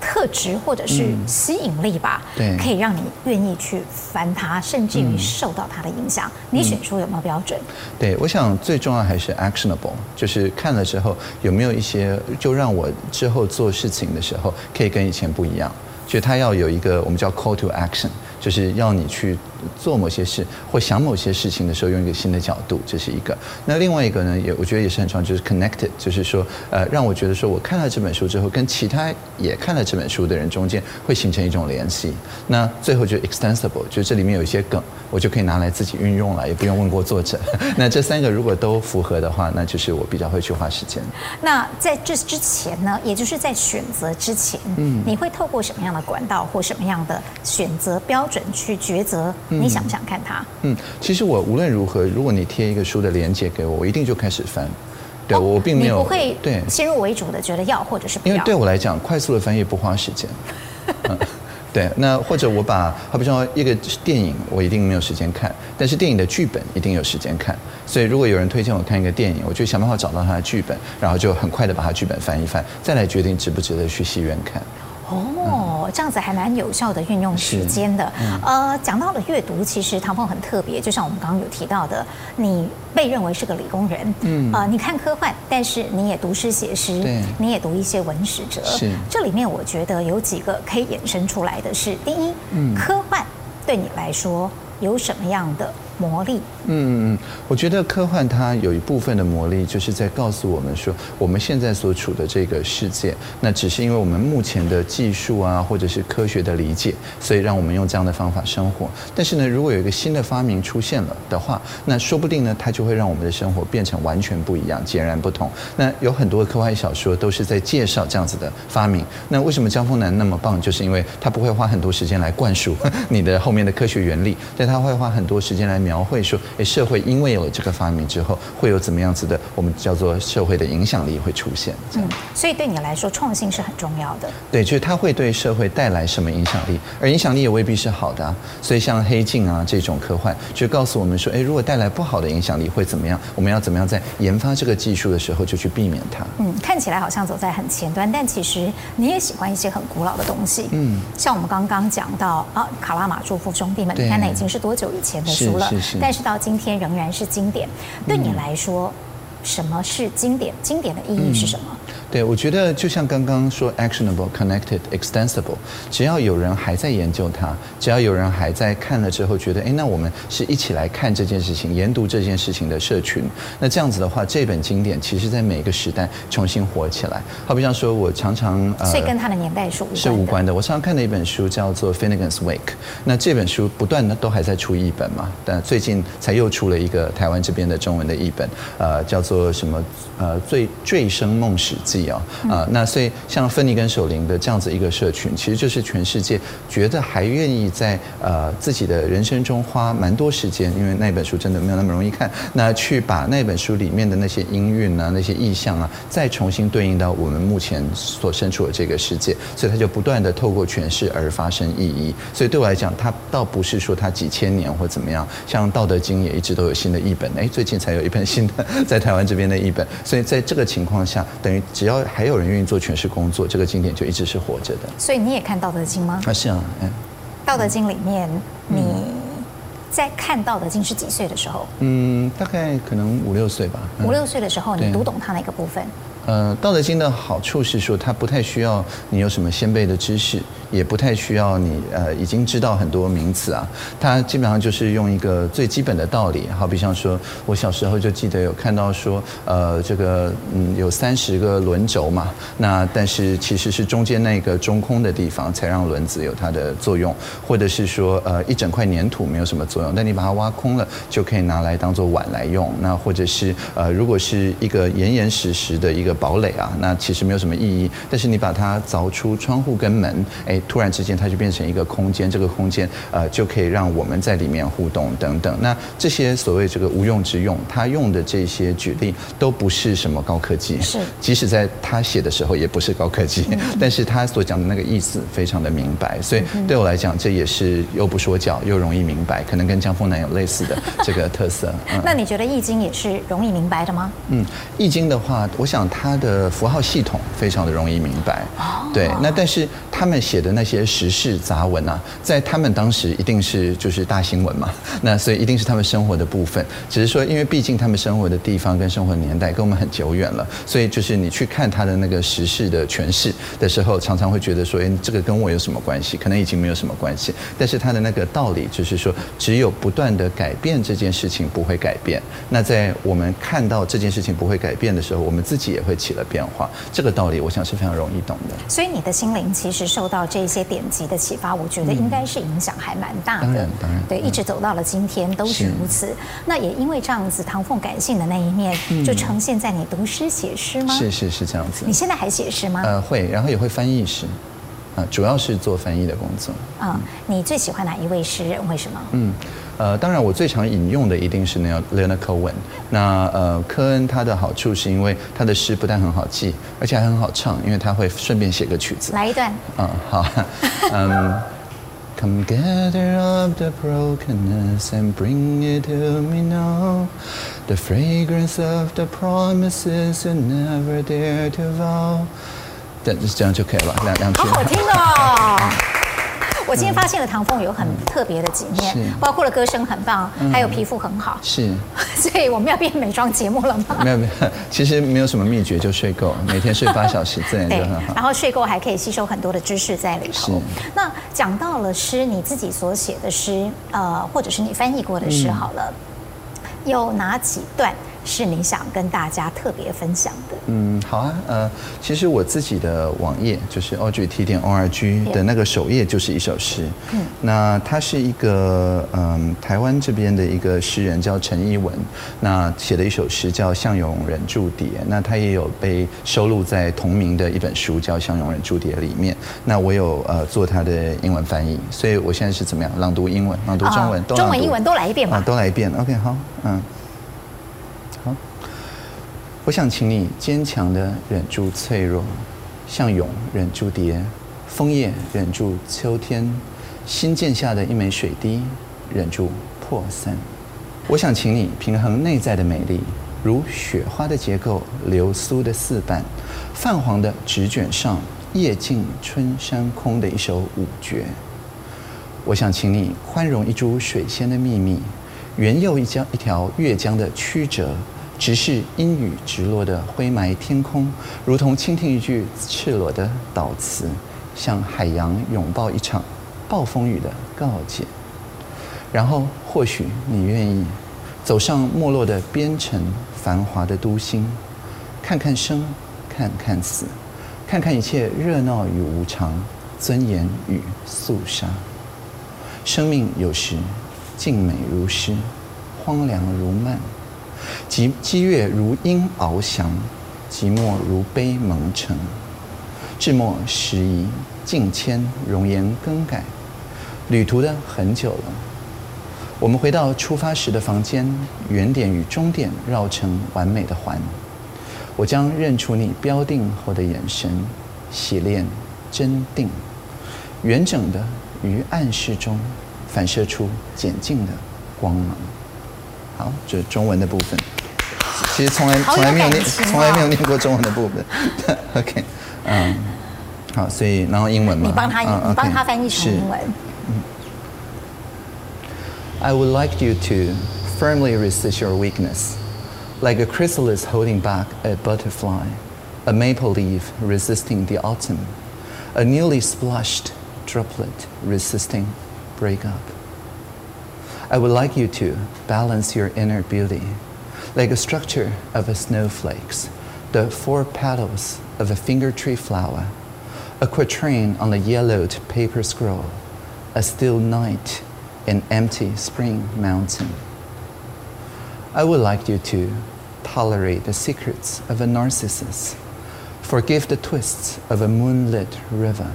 特质或者是吸引力吧？对，可以让你愿意去翻它，甚至于受到它的影响。你选书有没有标准？对，我想最重要还是 actionable，就是看了之后有没有一些，就让我之后做事情的时候可以跟以前不一样。就它要有一个我们叫 call to action，就是要你去。做某些事或想某些事情的时候，用一个新的角度，这是一个。那另外一个呢，也我觉得也是很重要，就是 connected，就是说，呃，让我觉得说我看了这本书之后，跟其他也看了这本书的人中间会形成一种联系。那最后就 extensible，就这里面有一些梗，我就可以拿来自己运用了，也不用问过作者。<laughs> 那这三个如果都符合的话，那就是我比较会去花时间。那在这之前呢，也就是在选择之前，嗯，你会透过什么样的管道或什么样的选择标准去抉择？你想不想看它？嗯，其实我无论如何，如果你贴一个书的链接给我，我一定就开始翻。对，我并没有，你不会对先入为主的觉得要或者是不要。因为对我来讲，快速的翻页不花时间。<laughs> 嗯，对。那或者我把，好比说一个电影，我一定没有时间看，但是电影的剧本一定有时间看。所以如果有人推荐我看一个电影，我就想办法找到他的剧本，然后就很快的把他剧本翻一翻，再来决定值不值得去戏院看。哦，这样子还蛮有效的运用时间的。嗯、呃，讲到了阅读，其实唐凤很特别，就像我们刚刚有提到的，你被认为是个理工人。嗯。呃，你看科幻，但是你也读诗写诗，对，你也读一些文史哲。是。这里面我觉得有几个可以衍生出来的是：第一，嗯，科幻对你来说有什么样的？魔力，嗯嗯，我觉得科幻它有一部分的魔力，就是在告诉我们说，我们现在所处的这个世界，那只是因为我们目前的技术啊，或者是科学的理解，所以让我们用这样的方法生活。但是呢，如果有一个新的发明出现了的话，那说不定呢，它就会让我们的生活变成完全不一样，截然不同。那有很多科幻小说都是在介绍这样子的发明。那为什么江峰南那么棒？就是因为他不会花很多时间来灌输你的后面的科学原理，但他会花很多时间来。描绘说，哎，社会因为有了这个发明之后，会有怎么样子的，我们叫做社会的影响力会出现。嗯，所以对你来说，创新是很重要的。对，就是它会对社会带来什么影响力，而影响力也未必是好的啊。所以像黑镜啊这种科幻，就告诉我们说，哎，如果带来不好的影响力会怎么样？我们要怎么样在研发这个技术的时候就去避免它？嗯，看起来好像走在很前端，但其实你也喜欢一些很古老的东西。嗯，像我们刚刚讲到啊，卡拉马祝夫兄弟们，你看那已经是多久以前的书了？是是是。但是到今天仍然是经典。对你来说，什么是经典？经典的意义是什么？嗯对，我觉得就像刚刚说，actionable, connected, extensible，只要有人还在研究它，只要有人还在看了之后觉得，哎，那我们是一起来看这件事情、研读这件事情的社群。那这样子的话，这本经典其实在每个时代重新活起来。好比像说，我常常呃，所以跟它的年代是无关的。是无关的。我常常看的一本书叫做《Finnegan's Wake》，那这本书不断的都还在出译本嘛，但最近才又出了一个台湾这边的中文的译本，呃，叫做什么？呃，醉醉生梦死记。啊、呃，那所以像芬尼跟守灵的这样子一个社群，其实就是全世界觉得还愿意在呃自己的人生中花蛮多时间，因为那本书真的没有那么容易看，那去把那本书里面的那些音韵啊、那些意象啊，再重新对应到我们目前所身处的这个世界，所以它就不断的透过诠释而发生意义。所以对我来讲，它倒不是说它几千年或怎么样，像《道德经》也一直都有新的译本，哎，最近才有一本新的在台湾这边的译本，所以在这个情况下，等于只要还有人愿意做诠释工作，这个经典就一直是活着的。所以你也看《道德经》吗？啊，是啊，嗯。《道德经》里面，你在看《道德经》是几岁的时候？嗯，大概可能五六岁吧。五六岁的时候，你读懂它哪个部分？呃，《道德经》的好处是说，它不太需要你有什么先辈的知识，也不太需要你呃已经知道很多名词啊。它基本上就是用一个最基本的道理，好比像说，我小时候就记得有看到说，呃，这个嗯有三十个轮轴嘛，那但是其实是中间那个中空的地方才让轮子有它的作用，或者是说呃一整块粘土没有什么作用，但你把它挖空了就可以拿来当做碗来用。那或者是呃如果是一个严严实实的一个。堡垒啊，那其实没有什么意义。但是你把它凿出窗户跟门，哎，突然之间它就变成一个空间，这个空间呃就可以让我们在里面互动等等。那这些所谓这个无用之用，他用的这些举例都不是什么高科技，是，即使在他写的时候也不是高科技，嗯、<laughs> 但是他所讲的那个意思非常的明白。所以对我来讲，这也是又不说教又容易明白，可能跟江峰南有类似的这个特色。嗯、<laughs> 那你觉得《易经》也是容易明白的吗？嗯，《易经》的话，我想它。它的符号系统非常的容易明白，对。那但是他们写的那些时事杂文啊，在他们当时一定是就是大新闻嘛，<laughs> 那所以一定是他们生活的部分。只是说，因为毕竟他们生活的地方跟生活的年代跟我们很久远了，所以就是你去看他的那个时事的诠释的时候，常常会觉得说，哎，这个跟我有什么关系？可能已经没有什么关系。但是他的那个道理就是说，只有不断的改变这件事情不会改变。那在我们看到这件事情不会改变的时候，我们自己也会。起了变化，这个道理我想是非常容易懂的。所以你的心灵其实受到这些典籍的启发，我觉得应该是影响还蛮大的。当然，当然，对，一直走到了今天都是如此。那也因为这样子，唐凤感性的那一面就呈现在你读诗写诗吗？是是是这样子。你现在还写诗吗？呃，会，然后也会翻译诗，啊，主要是做翻译的工作。嗯，你最喜欢哪一位诗人？为什么？嗯。呃，当然，我最常引用的一定是那个 Leonard Cohen。那呃，科恩他的好处是因为他的诗不但很好记，而且还很好唱，因为他会顺便写个曲子。来一段。嗯，好。嗯，Come gather up the brokenness and bring it to me now. The fragrance of the promises you never dare to vow。这这样就可以了，两两句。好好听哦。我今天发现了唐凤有很特别的几面，包括了歌声很棒，还有皮肤很好。是，<laughs> 所以我们要变美妆节目了吗？没有没有，<laughs> 其实没有什么秘诀，就睡够，每天睡八小时，自然就很好。<laughs> 然后睡够还可以吸收很多的知识在里头。那讲到了诗，你自己所写的诗，呃，或者是你翻译过的诗，好了，有哪几段是你想跟大家特别分享的？嗯，好啊，呃，其实我自己的网页就是提点 org 的那个首页就是一首诗。嗯，那它是一个嗯台湾这边的一个诗人叫陈一文，那写的一首诗叫《向永忍住蝶》，那他也有被收录在同名的一本书叫《向永忍住蝶》里面。那我有呃做他的英文翻译，所以我现在是怎么样朗读英文、朗读中文、哦、中文、英文都来一遍吧。啊，都来一遍。OK，好，嗯。我想请你坚强地忍住脆弱，像蛹忍住蝶，枫叶忍住秋天，新建下的一枚水滴忍住破散。我想请你平衡内在的美丽，如雪花的结构，流苏的四瓣，泛黄的纸卷上，夜静春山空的一首五绝。我想请你宽容一株水仙的秘密，缘又一江一条越江的曲折。直视阴雨直落的灰霾天空，如同倾听一句赤裸的祷词，向海洋拥抱一场暴风雨的告诫。然后，或许你愿意走上没落的边城，繁华的都心，看看生，看看死，看看一切热闹与无常，尊严与肃杀。生命有时静美如诗，荒凉如漫。激激越如鹰翱翔，寂寞如悲蒙尘。至末时移境迁，容颜更改。旅途的很久了，我们回到出发时的房间，原点与终点绕成完美的环。我将认出你标定后的眼神，洗练真定，完整的于暗室中反射出简净的光芒。好，这是中文的部分。其实从来从来没有念从来没有念过中文的部分。OK，嗯，好，所以然后英文嘛，你帮他，你帮他翻译成英文。I <laughs> would like you to firmly resist your weakness, like a chrysalis holding back a butterfly, a maple leaf resisting the autumn, a newly splashed droplet resisting breakup. I would like you to balance your inner beauty. like a structure of a snowflakes, the four petals of a finger tree flower, a quatrain on a yellowed paper scroll, a still night in empty spring mountain. I would like you to tolerate the secrets of a narcissus, forgive the twists of a moonlit river,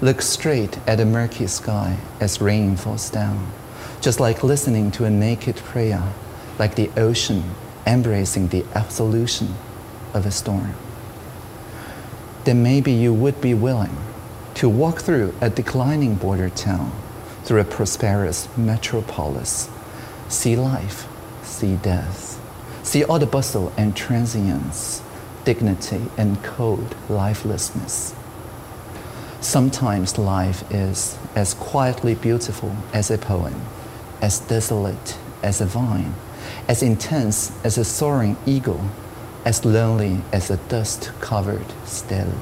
look straight at a murky sky as rain falls down, just like listening to a naked prayer like the ocean embracing the absolution of a storm. Then maybe you would be willing to walk through a declining border town, through a prosperous metropolis, see life, see death, see all the bustle and transience, dignity and cold lifelessness. Sometimes life is as quietly beautiful as a poem, as desolate as a vine as intense as a soaring eagle, as lonely as a dust covered stele.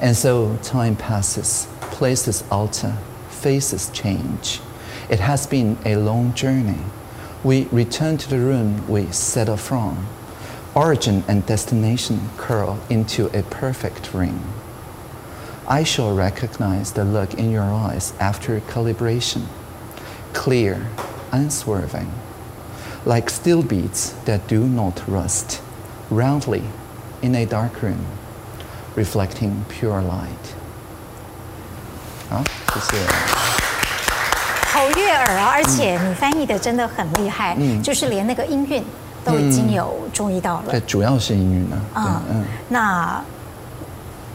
And so time passes, places alter, faces change. It has been a long journey. We return to the room we set off from. Origin and destination curl into a perfect ring. I shall recognize the look in your eyes after calibration. Clear, unswerving, like steel beads that do not rust, roundly in a dark room, reflecting pure light. 好，谢谢。好悦耳啊！而且你翻译的真的很厉害，嗯，就是连那个音韵都已经有注意到了。对，主要是音韵呢。啊，嗯。那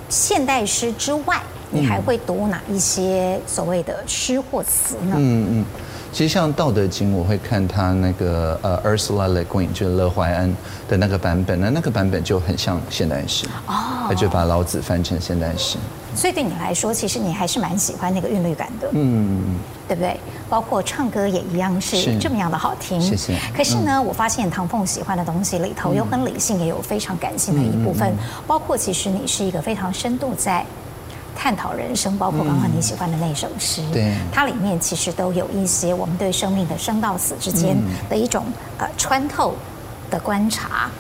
现代诗之外，你还会读哪一些所谓的诗或词呢？嗯嗯。其实像《道德经》，我会看他那个呃，Ursula Le Guin，就是乐怀安的那个版本，那那个版本就很像现代诗哦，他就把老子翻成现代诗。所以对你来说，其实你还是蛮喜欢那个韵律感的，嗯，对不对？包括唱歌也一样是这么样的好听。谢谢。可是呢，我发现唐凤喜欢的东西里头，有很理性，也有非常感性的一部分。包括其实你是一个非常深度在。探讨人生，包括刚刚你喜欢的那首诗，嗯、对，它里面其实都有一些我们对生命的生到死之间的一种、嗯、呃穿透的观察，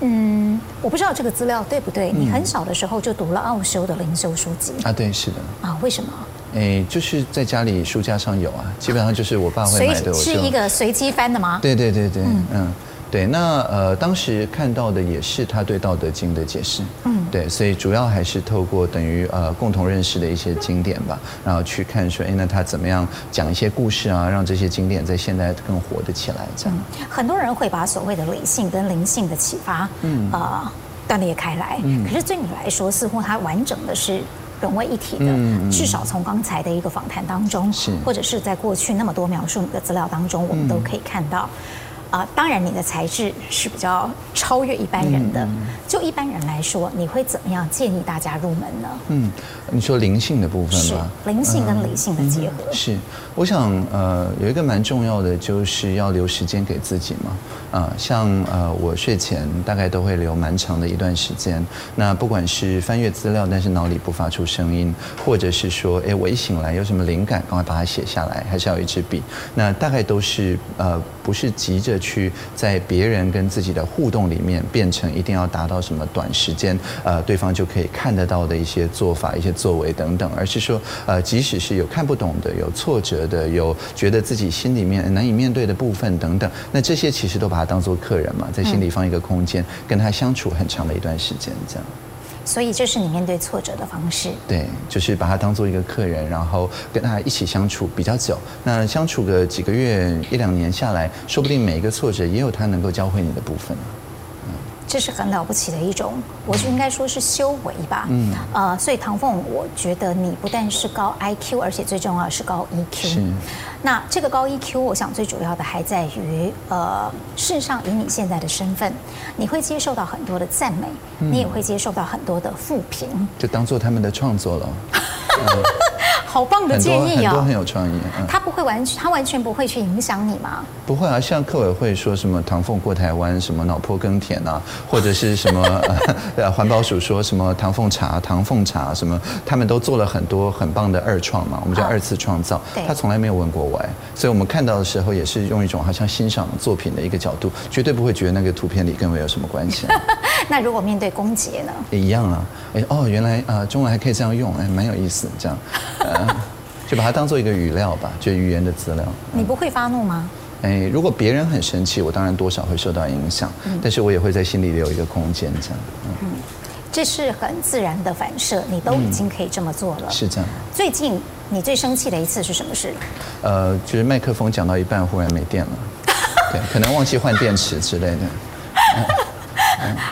嗯，我不知道这个资料对不对。你很小的时候就读了奥修的灵修书籍啊？对，是的。啊，为什么？哎，就是在家里书架上有啊，基本上就是我爸会买的。是一个随机翻的吗？对对对对，嗯。嗯对，那呃，当时看到的也是他对《道德经》的解释，嗯，对，所以主要还是透过等于呃共同认识的一些经典吧，然后去看说，哎，那他怎么样讲一些故事啊，让这些经典在现代更活得起来，这样。嗯，很多人会把所谓的理性跟灵性的启发，嗯，呃，断裂开来，嗯，可是对你来说，似乎它完整的是融为一体的，嗯，至少从刚才的一个访谈当中，是，或者是在过去那么多描述你的资料当中，我们都可以看到。啊、呃，当然，你的才智是比较超越一般人的。嗯、就一般人来说，你会怎么样建议大家入门呢？嗯，你说灵性的部分吗？灵性跟理性的结合。嗯、是，我想呃，有一个蛮重要的，就是要留时间给自己嘛。啊、呃，像呃，我睡前大概都会留蛮长的一段时间。那不管是翻阅资料，但是脑里不发出声音，或者是说，哎，我一醒来有什么灵感，赶快把它写下来，还是要有一支笔。那大概都是呃，不是急着。去在别人跟自己的互动里面，变成一定要达到什么短时间，呃，对方就可以看得到的一些做法、一些作为等等，而是说，呃，即使是有看不懂的、有挫折的、有觉得自己心里面难以面对的部分等等，那这些其实都把它当做客人嘛，在心里放一个空间，跟他相处很长的一段时间，这样。所以这是你面对挫折的方式。对，就是把他当做一个客人，然后跟他一起相处比较久。那相处个几个月、一两年下来，说不定每一个挫折也有他能够教会你的部分。这是很了不起的一种，我就应该说是修为吧。嗯。呃，所以唐凤，我觉得你不但是高 IQ，而且最重要是高 EQ。是。那这个高 EQ，我想最主要的还在于，呃，事实上以你现在的身份，你会接受到很多的赞美，嗯、你也会接受到很多的负评，就当做他们的创作了。<laughs> 嗯好棒的建议啊！很多很有创意。他不会完全，他完全不会去影响你吗？不会啊，像客委会说什么唐凤过台湾，什么脑坡耕田啊，或者是什么 <laughs> 呃环保署说什么唐凤茶、唐凤茶什么，他们都做了很多很棒的二创嘛，我们叫二次创造。他从来没有问过我哎，所以我们看到的时候也是用一种好像欣赏作品的一个角度，绝对不会觉得那个图片里跟我有什么关系。<laughs> 那如果面对攻击呢？也一样啊，哎哦，原来啊中文还可以这样用，哎，蛮有意思这样。<laughs> 就把它当做一个语料吧，就语言的资料。你不会发怒吗？哎，如果别人很生气，我当然多少会受到影响，嗯、但是我也会在心里留一个空间，这样。嗯，嗯，这是很自然的反射，你都已经可以这么做了。嗯、是这样。最近你最生气的一次是什么事？呃，就是麦克风讲到一半忽然没电了，<laughs> 对，可能忘记换电池之类的。嗯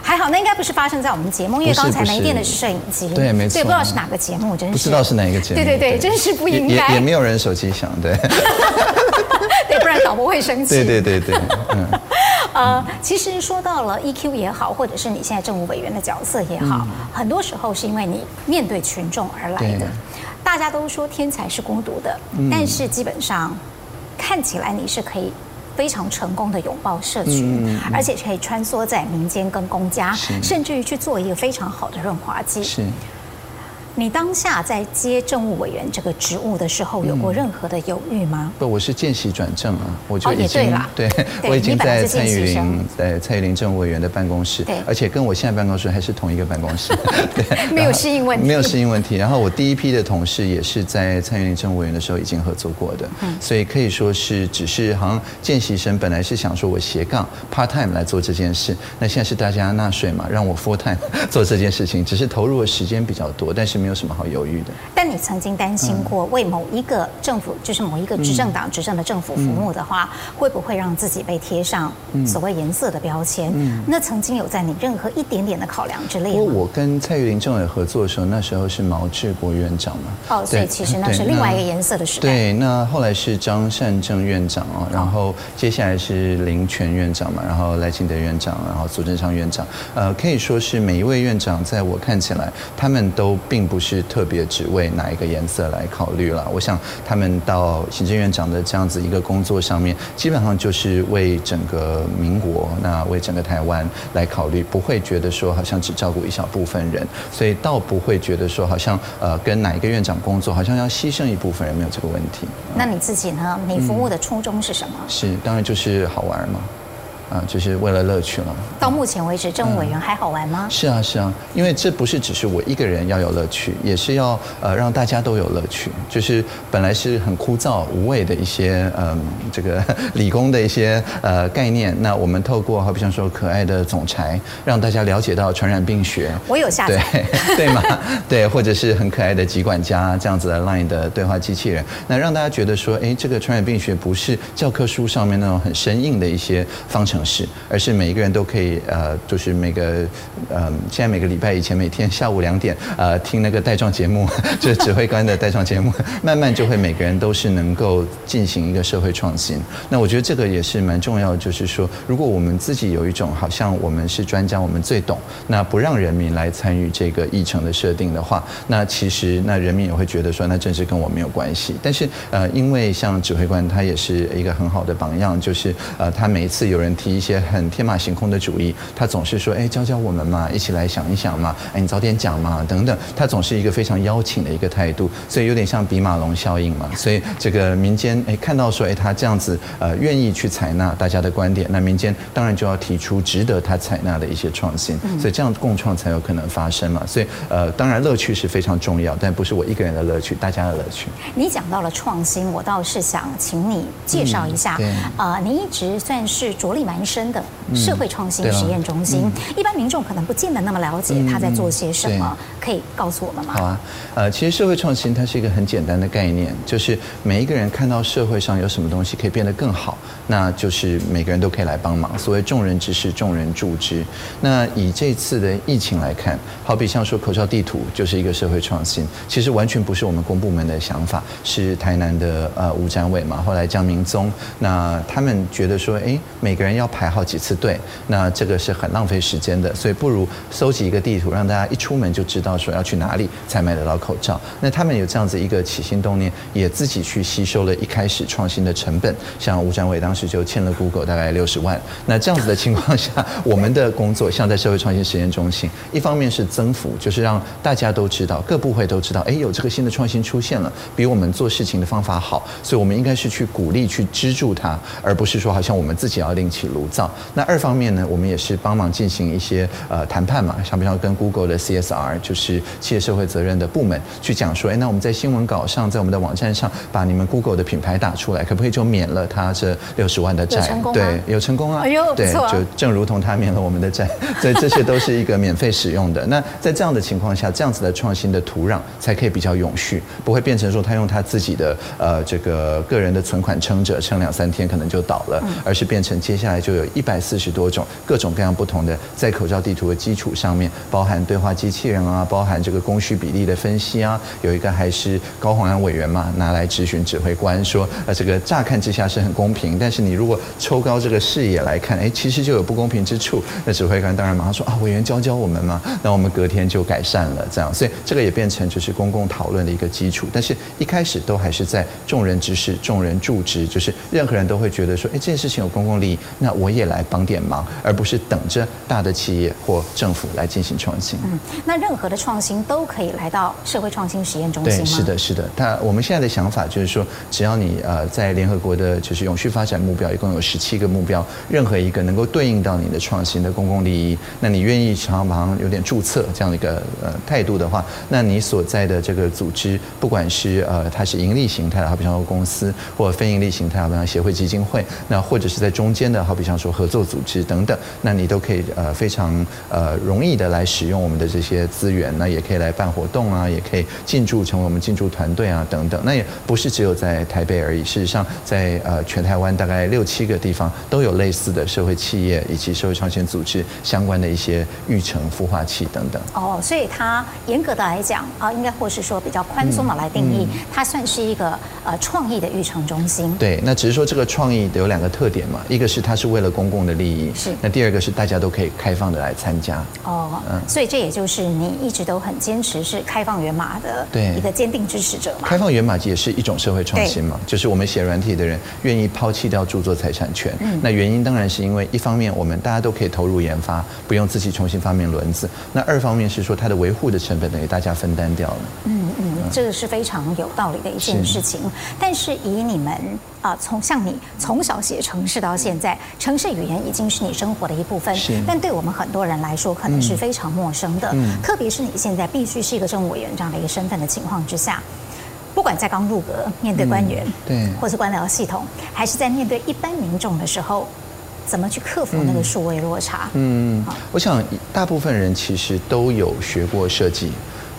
还好，那应该不是发生在我们节目，因为刚才没电的是摄影机。对，没错。对，不知道是哪个节目，真是。不知道是哪一个节目。对对对，真是不应该。也也没有人手机响，对。<laughs> 对，不然导播会生气。对对对对。嗯。<laughs> 呃，其实说到了 EQ 也好，或者是你现在政务委员的角色也好，很多时候是因为你面对群众而来的。大家都说天才是孤独的，但是基本上看起来你是可以。非常成功的拥抱社群，而且可以穿梭在民间跟公家，甚至于去做一个非常好的润滑剂。是。你当下在接政务委员这个职务的时候，有过任何的犹豫吗？不，我是见习转正啊，我就已经对，我已经在蔡玉林在蔡玉林政务委员的办公室，对，而且跟我现在办公室还是同一个办公室，<laughs> 对，没有适应问题，没有适应问题。然后我第一批的同事也是在蔡玉林政务委员的时候已经合作过的，嗯，所以可以说是只是好像见习生本来是想说我斜杠 part time 来做这件事，那现在是大家纳税嘛，让我 full time 做这件事情，只是投入的时间比较多，但是。没有什么好犹豫的。但你曾经担心过为某一个政府，就是某一个执政党执政的政府服务的话，会不会让自己被贴上所谓颜色的标签？那曾经有在你任何一点点的考量之内吗？我跟蔡玉林政委合作的时候，那时候是毛治国院长嘛。哦，所以其实那是另外一个颜色的时代。对，那后来是张善政院长哦，然后接下来是林权院长嘛，然后赖清德院长，然后苏贞昌院长。呃，可以说是每一位院长，在我看起来，他们都并。不是特别只为哪一个颜色来考虑了。我想他们到行政院长的这样子一个工作上面，基本上就是为整个民国，那为整个台湾来考虑，不会觉得说好像只照顾一小部分人，所以倒不会觉得说好像呃跟哪一个院长工作，好像要牺牲一部分人，没有这个问题。那你自己呢？你服务的初衷是什么？是当然就是好玩嘛。啊，就是为了乐趣了。到目前为止，政务委员还好玩吗？是啊，是啊，因为这不是只是我一个人要有乐趣，也是要呃让大家都有乐趣。就是本来是很枯燥无味的一些嗯这个 <laughs> 理工的一些呃概念，那我们透过好比像说可爱的总裁，让大家了解到传染病学。我有下载。对 <laughs> 对吗？对，或者是很可爱的疾管家这样子的 Line 的对话机器人，那让大家觉得说，哎，这个传染病学不是教科书上面那种很生硬的一些方程是，而是每一个人都可以呃，就是每个呃，现在每个礼拜以前每天下午两点呃听那个带状节目，<laughs> 就是指挥官的带状节目，<laughs> 慢慢就会每个人都是能够进行一个社会创新。那我觉得这个也是蛮重要，就是说，如果我们自己有一种好像我们是专家，我们最懂，那不让人民来参与这个议程的设定的话，那其实那人民也会觉得说，那政治跟我没有关系。但是呃，因为像指挥官他也是一个很好的榜样，就是呃，他每一次有人提一些很天马行空的主意，他总是说，哎，教教我们嘛，一起来想一想嘛，哎，你早点讲嘛，等等，他总是一个非常邀请的一个态度，所以有点像比马龙效应嘛。所以这个民间哎看到说，哎，他这样子呃愿意去采纳大家的观点，那民间当然就要提出值得他采纳的一些创新，所以这样共创才有可能发生嘛。所以呃，当然乐趣是非常重要，但不是我一个人的乐趣，大家的乐趣。你讲到了创新，我倒是想请你介绍一下。嗯、呃，你一直算是着力蛮深的社会创新实验中心，一般民众可能不见得那么了解他在做些什么，嗯、可以告诉我们吗？好啊，呃，其实社会创新它是一个很简单的概念，就是每一个人看到社会上有什么东西可以变得更好，那就是每个人都可以来帮忙。所谓众人之事，众人助之。那以这次的疫情来看，好比像说口罩地图就是一个社会创新，其实完全不是我们公部门的想法，是台南的呃吴展伟嘛，后来江明宗，那他们觉得说，哎，每个人要排好几次队，那这个是很浪费时间的，所以不如搜集一个地图，让大家一出门就知道说要去哪里才买得到口罩。那他们有这样子一个起心动念，也自己去吸收了一开始创新的成本，像吴展伟当当时就欠了 Google 大概六十万。那这样子的情况下，我们的工作像在社会创新实验中心，一方面是增幅，就是让大家都知道，各部会都知道，哎，有这个新的创新出现了，比我们做事情的方法好，所以我们应该是去鼓励、去资助它，而不是说好像我们自己要另起炉灶。那二方面呢，我们也是帮忙进行一些呃谈判嘛，像比方跟 Google 的 CSR，就是企业社会责任的部门去讲说，哎，那我们在新闻稿上，在我们的网站上，把你们 Google 的品牌打出来，可不可以就免了它这六十万的债？对，有成功啊！哎呦，对，就正如同他免了我们的债，<laughs> 所以这些都是一个免费使用的。那在这样的情况下，这样子的创新的土壤才可以比较永续，不会变成说他用他自己的呃这个个人的存款撑着，撑两三天可能就倒了，而是变成接下来就有一百四十多种各种各样不同的，在口罩地图的基础上面，包含对话机器人啊，包含这个供需比例的分析啊，有一个还是高虹安委员嘛，拿来质询指挥官说，呃这个乍看之下是很公平，但是你如果抽高这个视野来看，哎，其实就有不公平之处。那指挥官当然马上说啊，委员教教我们嘛，那我们隔天就改善了，这样，所以这个也变成就是公共讨论的一个基础。但是一开始都还是在众人之事，众人助之，就是任何人都会觉得说，哎，这件事情有公共利益，那我也来帮点忙，而不是等着大的企业或政府来进行创新。嗯，那任何的创新都可以来到社会创新实验中心吗？对，是的，是的。他我们现在的想法就是说，只要你呃在联合国的就是永续发展目标，一共有十七个目标，任何一个能够对应到你的创新的公共利益，那你愿意常常有点注册这样的一个呃态度的话，那你所在的这个组织，不管是呃它是盈利形态的，好比方说公司，或者非盈利形态，好比方协会基金会，那或者是在中间的，好比方说合作组织等等，那你都可以呃非常呃容易的来使用我们的这些资源，那也可以来办活动啊，也可以进驻成为我们进驻团队啊等等。那也不是只有在台北而已，事实上在呃全台湾大概六七个地方都有类似的社会企业以及社会创新组织相关的一些育成孵化器等等。哦，所以它严格的来讲啊，应该或是说比较宽松的来定义，它算是一个呃创意的育成中心。对，那只是说这个创意有两个特点嘛，一个是它是为了公共的利益，是。那第二个是大家都可以开放的来参加。哦，嗯，所以这也就是你一直都很坚持是开放源码的一个坚定支持者嘛。开放源码也是一种社会创新嘛，就是我们写软体的人愿意抛弃掉著作财产权。嗯，那原因当然是因为一方面我们大家都可以投入研发，不用自己重新发明轮子；那二方面是说它的维护的成本等于大家分担掉了。嗯嗯。这个是非常有道理的一件事情。但是以你们啊，从像你从小写城市到现在，城市语言已经是你生活的一部分。是。但对我们很多人来说，可能是非常陌生的。嗯。特别是你现在必须是一个政务委员这样的一个身份的情况之下，不管在刚入阁面对官员，对，或是官僚系统，还是在面对一般民众的时候。怎么去克服那个数位落差？嗯，我想大部分人其实都有学过设计，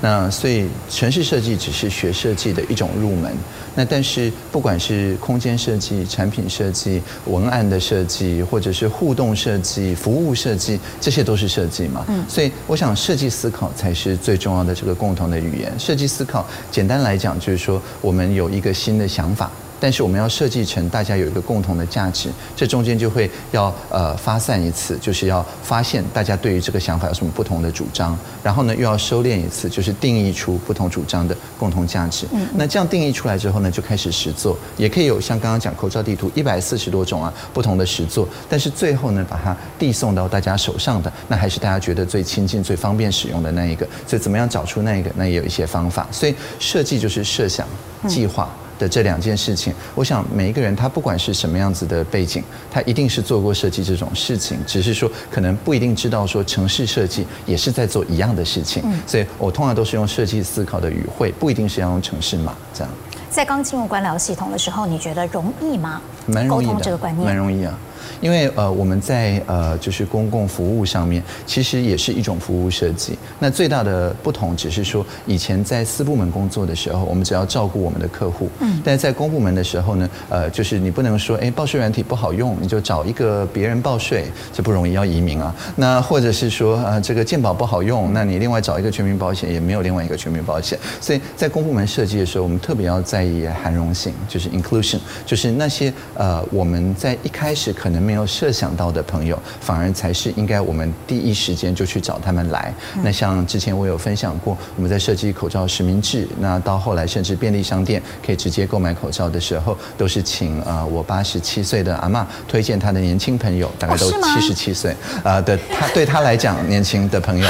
那所以城市设计只是学设计的一种入门。那但是不管是空间设计、产品设计、文案的设计，或者是互动设计、服务设计，这些都是设计嘛。嗯，所以我想设计思考才是最重要的这个共同的语言。设计思考简单来讲就是说，我们有一个新的想法。但是我们要设计成大家有一个共同的价值，这中间就会要呃发散一次，就是要发现大家对于这个想法有什么不同的主张，然后呢又要收敛一次，就是定义出不同主张的共同价值。嗯，那这样定义出来之后呢，就开始实作，也可以有像刚刚讲口罩地图一百四十多种啊不同的实作，但是最后呢把它递送到大家手上的，那还是大家觉得最亲近、最方便使用的那一个。所以怎么样找出那一个，那也有一些方法。所以设计就是设想、计划。的这两件事情，我想每一个人他不管是什么样子的背景，他一定是做过设计这种事情，只是说可能不一定知道说城市设计也是在做一样的事情。所以我通常都是用设计思考的语汇，不一定是要用城市码这样。在刚进入官僚系统的时候，你觉得容易吗？蛮容易的，这个观念蛮容易啊。因为呃，我们在呃，就是公共服务上面，其实也是一种服务设计。那最大的不同只是说，以前在私部门工作的时候，我们只要照顾我们的客户。嗯。但是在公部门的时候呢，呃，就是你不能说，哎，报税软体不好用，你就找一个别人报税，这不容易，要移民啊。那或者是说，呃，这个健保不好用，那你另外找一个全民保险，也没有另外一个全民保险。所以在公部门设计的时候，我们特别要在意涵容性，就是 inclusion，就是那些呃，我们在一开始可能没有设想到的朋友，反而才是应该我们第一时间就去找他们来。那像之前我有分享过，我们在设计口罩实名制，那到后来甚至便利商店可以直接购买口罩的时候，都是请呃我八十七岁的阿嬷推荐她的年轻朋友，大概都七十七岁啊的他对他来讲年轻的朋友，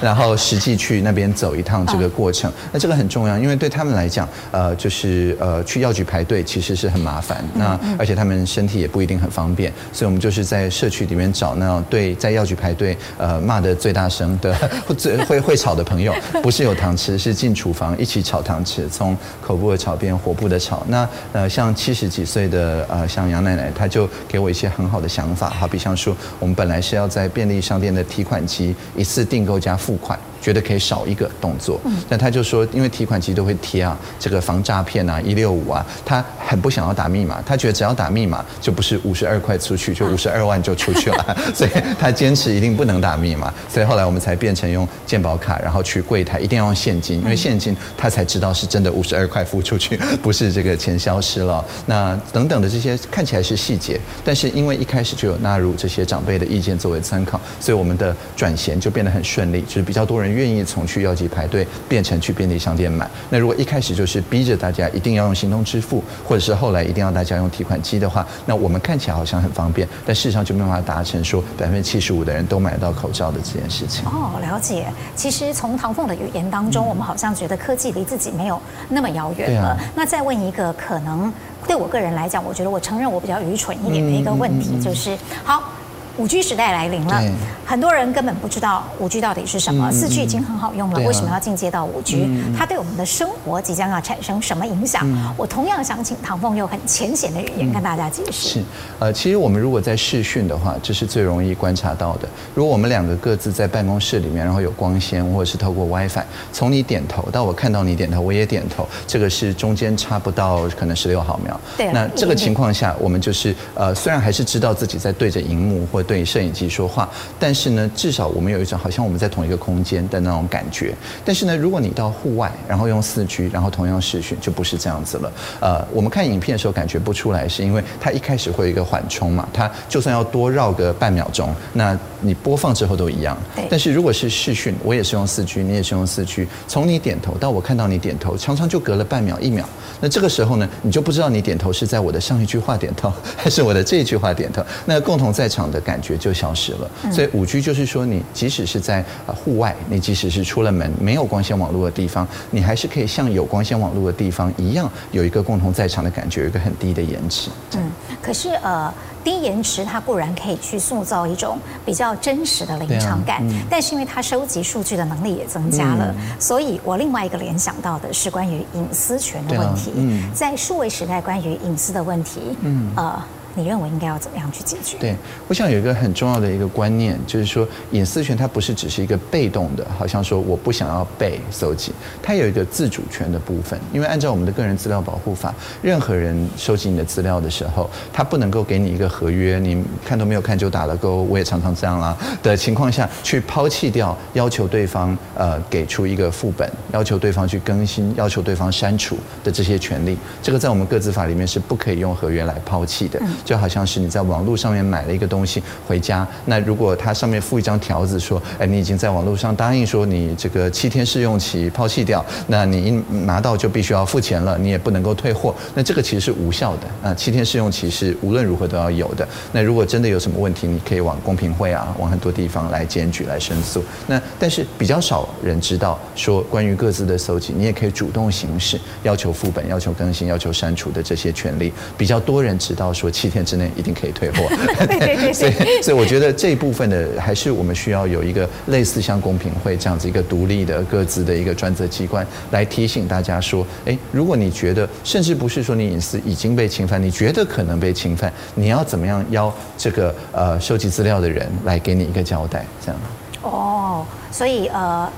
然后实际去那边走一趟这个过程。那这个很重要，因为对他们来讲，呃，就是呃去药局排队其实是很麻烦，那而且他们身体也不一定很方便。所以，我们就是在社区里面找那对在药局排队，呃，骂得最大声的、最会会吵的朋友，不是有糖吃，是进厨房一起炒糖吃，从口部的炒变火部的炒。那呃，像七十几岁的呃，像杨奶奶，她就给我一些很好的想法，好比像说，我们本来是要在便利商店的提款机一次订购加付款。觉得可以少一个动作，但他就说，因为提款机都会贴啊，这个防诈骗啊，一六五啊，他很不想要打密码，他觉得只要打密码就不是五十二块出去，就五十二万就出去了，<laughs> 所以他坚持一定不能打密码，所以后来我们才变成用健保卡，然后去柜台一定要用现金，因为现金他才知道是真的五十二块付出去，<laughs> 不是这个钱消失了。那等等的这些看起来是细节，但是因为一开始就有纳入这些长辈的意见作为参考，所以我们的转衔就变得很顺利，就是比较多人。愿意从去药剂排队变成去便利商店买。那如果一开始就是逼着大家一定要用行动支付，或者是后来一定要大家用提款机的话，那我们看起来好像很方便，但事实上就没办法达成说百分之七十五的人都买到口罩的这件事情。哦，了解。其实从唐凤的语言当中，我们好像觉得科技离自己没有那么遥远了。那再问一个可能对我个人来讲，我觉得我承认我比较愚蠢一点的一个问题，就是好。五 G 时代来临了，很多人根本不知道五 G 到底是什么。四 G 已经很好用了，为什么要进阶到五 G？它对我们的生活即将要产生什么影响？我同样想请唐凤用很浅显的语言跟大家解释。是，呃，其实我们如果在视讯的话，这是最容易观察到的。如果我们两个各自在办公室里面，然后有光纤或者是透过 WiFi，从你点头到我看到你点头，我也点头，这个是中间差不到可能十六毫秒。对。那这个情况下，我们就是呃，虽然还是知道自己在对着荧幕或对摄影机说话，但是呢，至少我们有一种好像我们在同一个空间的那种感觉。但是呢，如果你到户外，然后用四 G，然后同样视讯，就不是这样子了。呃，我们看影片的时候感觉不出来，是因为它一开始会有一个缓冲嘛，它就算要多绕个半秒钟，那你播放之后都一样。但是如果是视讯，我也是用四 G，你也是用四 G，从你点头到我看到你点头，常常就隔了半秒、一秒。那这个时候呢，你就不知道你点头是在我的上一句话点头，还是我的这一句话点头。那共同在场的感感觉就消失了。所以五 G 就是说，你即使是在户外，你即使是出了门没有光纤网络的地方，你还是可以像有光纤网络的地方一样，有一个共同在场的感觉，有一个很低的延迟。嗯，可是呃。低延迟，它固然可以去塑造一种比较真实的临场感，啊嗯、但是因为它收集数据的能力也增加了，嗯、所以我另外一个联想到的是关于隐私权的问题，啊嗯、在数位时代关于隐私的问题，嗯，呃。你认为应该要怎么样去解决？对，我想有一个很重要的一个观念，就是说隐私权它不是只是一个被动的，好像说我不想要被搜集，它有一个自主权的部分。因为按照我们的个人资料保护法，任何人收集你的资料的时候，他不能够给你一个合约，你看都没有看就打了勾，我也常常这样啦的情况下去抛弃掉，要求对方呃给出一个副本，要求对方去更新，要求对方删除的这些权利，这个在我们个资法里面是不可以用合约来抛弃的。就好像是你在网络上面买了一个东西回家，那如果它上面附一张条子说，哎，你已经在网络上答应说你这个七天试用期抛弃掉，那你一拿到就必须要付钱了，你也不能够退货，那这个其实是无效的啊。七天试用期是无论如何都要有的。那如果真的有什么问题，你可以往公平会啊，往很多地方来检举来申诉。那但是比较少人知道说，关于各自的搜集，你也可以主动行使要求副本、要求更新、要求删除的这些权利。比较多人知道说七。天之内一定可以退货，<laughs> <laughs> 对对对，所以所以我觉得这一部分的还是我们需要有一个类似像公平会这样子一个独立的各自的一个专责机关来提醒大家说，哎，如果你觉得甚至不是说你隐私已经被侵犯，你觉得可能被侵犯，你要怎么样邀这个呃收集资料的人来给你一个交代，这样。哦，所以呃，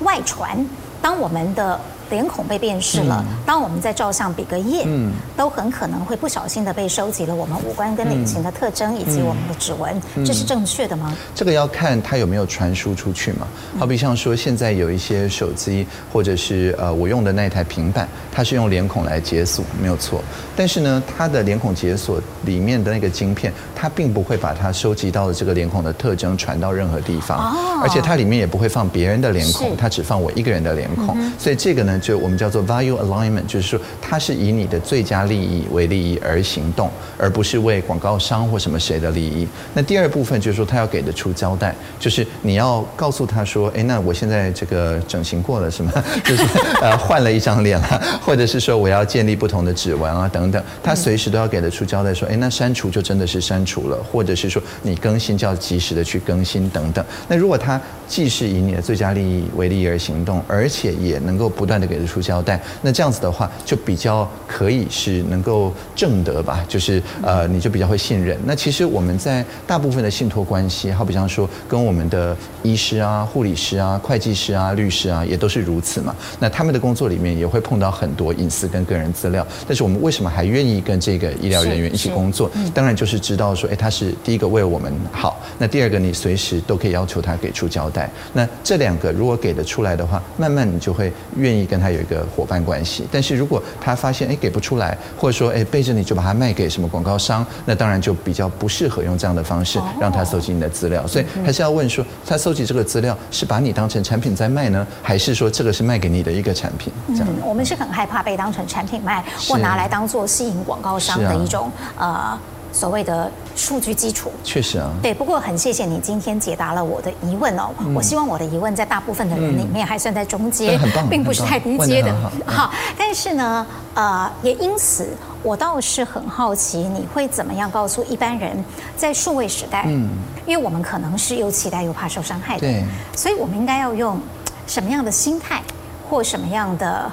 外传当我们的。脸孔被辨识了，当我们在照相比个耶，嗯，都很可能会不小心的被收集了我们五官跟脸型的特征以及我们的指纹，这是正确的吗？这个要看它有没有传输出去嘛。好比像说现在有一些手机或者是呃我用的那台平板，它是用脸孔来解锁，没有错。但是呢，它的脸孔解锁里面的那个晶片，它并不会把它收集到的这个脸孔的特征传到任何地方，而且它里面也不会放别人的脸孔，它只放我一个人的脸孔。所以这个呢。就我们叫做 value alignment，就是说它是以你的最佳利益为利益而行动，而不是为广告商或什么谁的利益。那第二部分就是说，他要给得出交代，就是你要告诉他说，哎，那我现在这个整形过了是吗？<laughs> 就是呃换了一张脸了，或者是说我要建立不同的指纹啊等等，他随时都要给得出交代，说，哎，那删除就真的是删除了，或者是说你更新就要及时的去更新等等。那如果他既是以你的最佳利益为利益而行动，而且也能够不断的给得出交代，那这样子的话就比较可以是能够正得吧，就是呃你就比较会信任。那其实我们在大部分的信托关系，好比方说跟我们的医师啊、护理师啊、会计师啊、律师啊，也都是如此嘛。那他们的工作里面也会碰到很多隐私跟个人资料，但是我们为什么还愿意跟这个医疗人员一起工作？当然就是知道说，哎，他是第一个为我们好，那第二个你随时都可以要求他给出交代。那这两个如果给得出来的话，慢慢你就会愿意跟他有一个伙伴关系。但是如果他发现哎给不出来，或者说哎背着你就把它卖给什么广告商，那当然就比较不适合用这样的方式让他搜集你的资料。所以还是要问说，他搜集这个资料是把你当成产品在卖呢，还是说这个是卖给你的一个产品？这样，我们是很害怕被当成产品卖，或拿来当做吸引广告商的一种呃。所谓的数据基础，确实啊，对。不过很谢谢你今天解答了我的疑问哦。嗯、我希望我的疑问在大部分的人里面还算在中阶，嗯、并不是太低阶的。好，好，但是呢，呃，也因此我倒是很好奇，你会怎么样告诉一般人，在数位时代，嗯，因为我们可能是又期待又怕受伤害的，对，所以我们应该要用什么样的心态或什么样的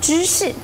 知识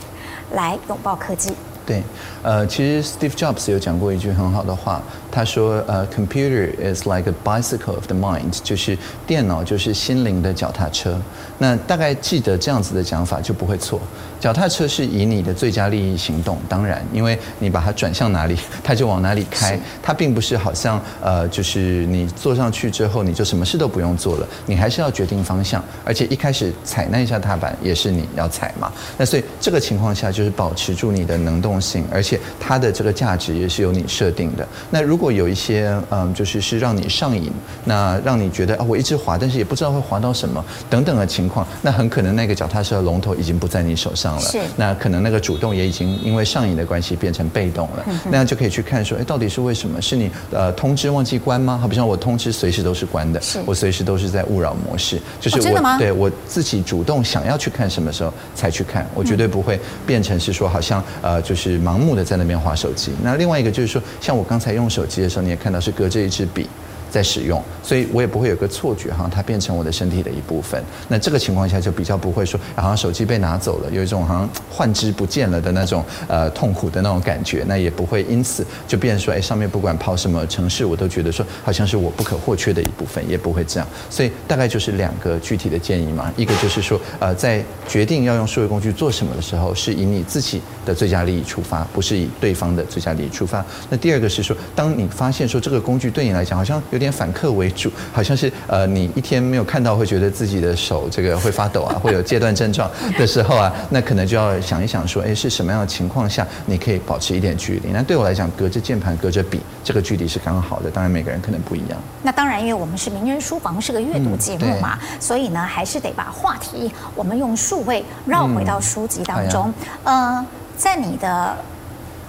来拥抱科技？对，呃，其实 Steve Jobs 有讲过一句很好的话，他说，呃，Computer is like a bicycle of the mind，就是电脑就是心灵的脚踏车。那大概记得这样子的讲法就不会错。脚踏车是以你的最佳利益行动，当然，因为你把它转向哪里，<laughs> 它就往哪里开。它并不是好像呃，就是你坐上去之后，你就什么事都不用做了，你还是要决定方向，而且一开始踩那一下踏板也是你要踩嘛。那所以这个情况下就是保持住你的能动动性，而且它的这个价值也是由你设定的。那如果有一些嗯，就是是让你上瘾，那让你觉得啊，我一直滑，但是也不知道会滑到什么等等的情况，那很可能那个脚踏车的龙头已经不在你手上了。是。那可能那个主动也已经因为上瘾的关系变成被动了。嗯、那样就可以去看说，哎，到底是为什么？是你呃通知忘记关吗？好比像我通知随时都是关的，是我随时都是在勿扰模式，就是我？对我自己主动想要去看什么时候才去看，我绝对不会变成是说好像呃就是盲目的在那边滑手机。那另外一个就是说，像我刚才用手机的时候，你也看到是隔着一支笔。在使用，所以我也不会有个错觉，哈它变成我的身体的一部分。那这个情况下就比较不会说，好像手机被拿走了，有一种好像换之不见了的那种呃痛苦的那种感觉。那也不会因此就变说，哎，上面不管跑什么城市，我都觉得说好像是我不可或缺的一部分，也不会这样。所以大概就是两个具体的建议嘛，一个就是说，呃，在决定要用数位工具做什么的时候，是以你自己的最佳利益出发，不是以对方的最佳利益出发。那第二个是说，当你发现说这个工具对你来讲好像有点反客为主，好像是呃，你一天没有看到会觉得自己的手这个会发抖啊，会有戒断症状的时候啊，那可能就要想一想说，哎，是什么样的情况下你可以保持一点距离？那对我来讲，隔着键盘、隔着笔，这个距离是刚刚好的。当然，每个人可能不一样。那当然，因为我们是名人书房，是个阅读节目嘛，嗯、所以呢，还是得把话题我们用数位绕回到书籍当中。嗯、呃，在你的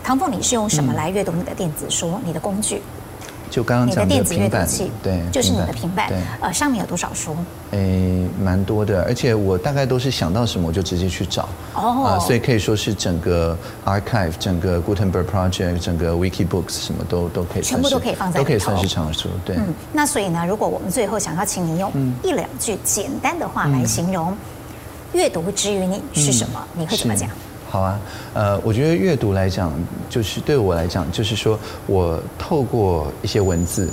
唐凤，你是用什么来阅读你的电子书？嗯、你的工具？就刚刚讲的平板，对，就是你的平板，对，呃，上面有多少书？诶，蛮多的，而且我大概都是想到什么我就直接去找，哦，啊，所以可以说是整个 archive，整个 Gutenberg Project，整个 WikiBooks 什么都都可以，全部都可以放在都可以算是藏书，对。嗯，那所以呢，如果我们最后想要请你用一两句简单的话来形容阅读之于你是什么，你会怎么讲？好啊，呃，我觉得阅读来讲，就是对我来讲，就是说我透过一些文字，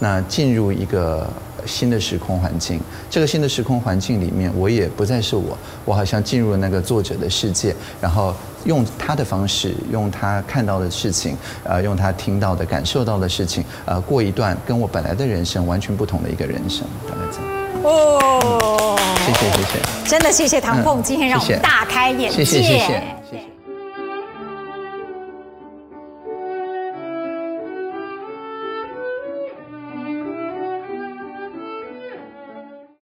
那进入一个新的时空环境。这个新的时空环境里面，我也不再是我，我好像进入了那个作者的世界，然后用他的方式，用他看到的事情，呃，用他听到的、感受到的事情，呃，过一段跟我本来的人生完全不同的一个人生，大概这样。哦，谢谢谢谢，真的谢谢唐凤，今天让我们大开眼界。谢谢谢谢。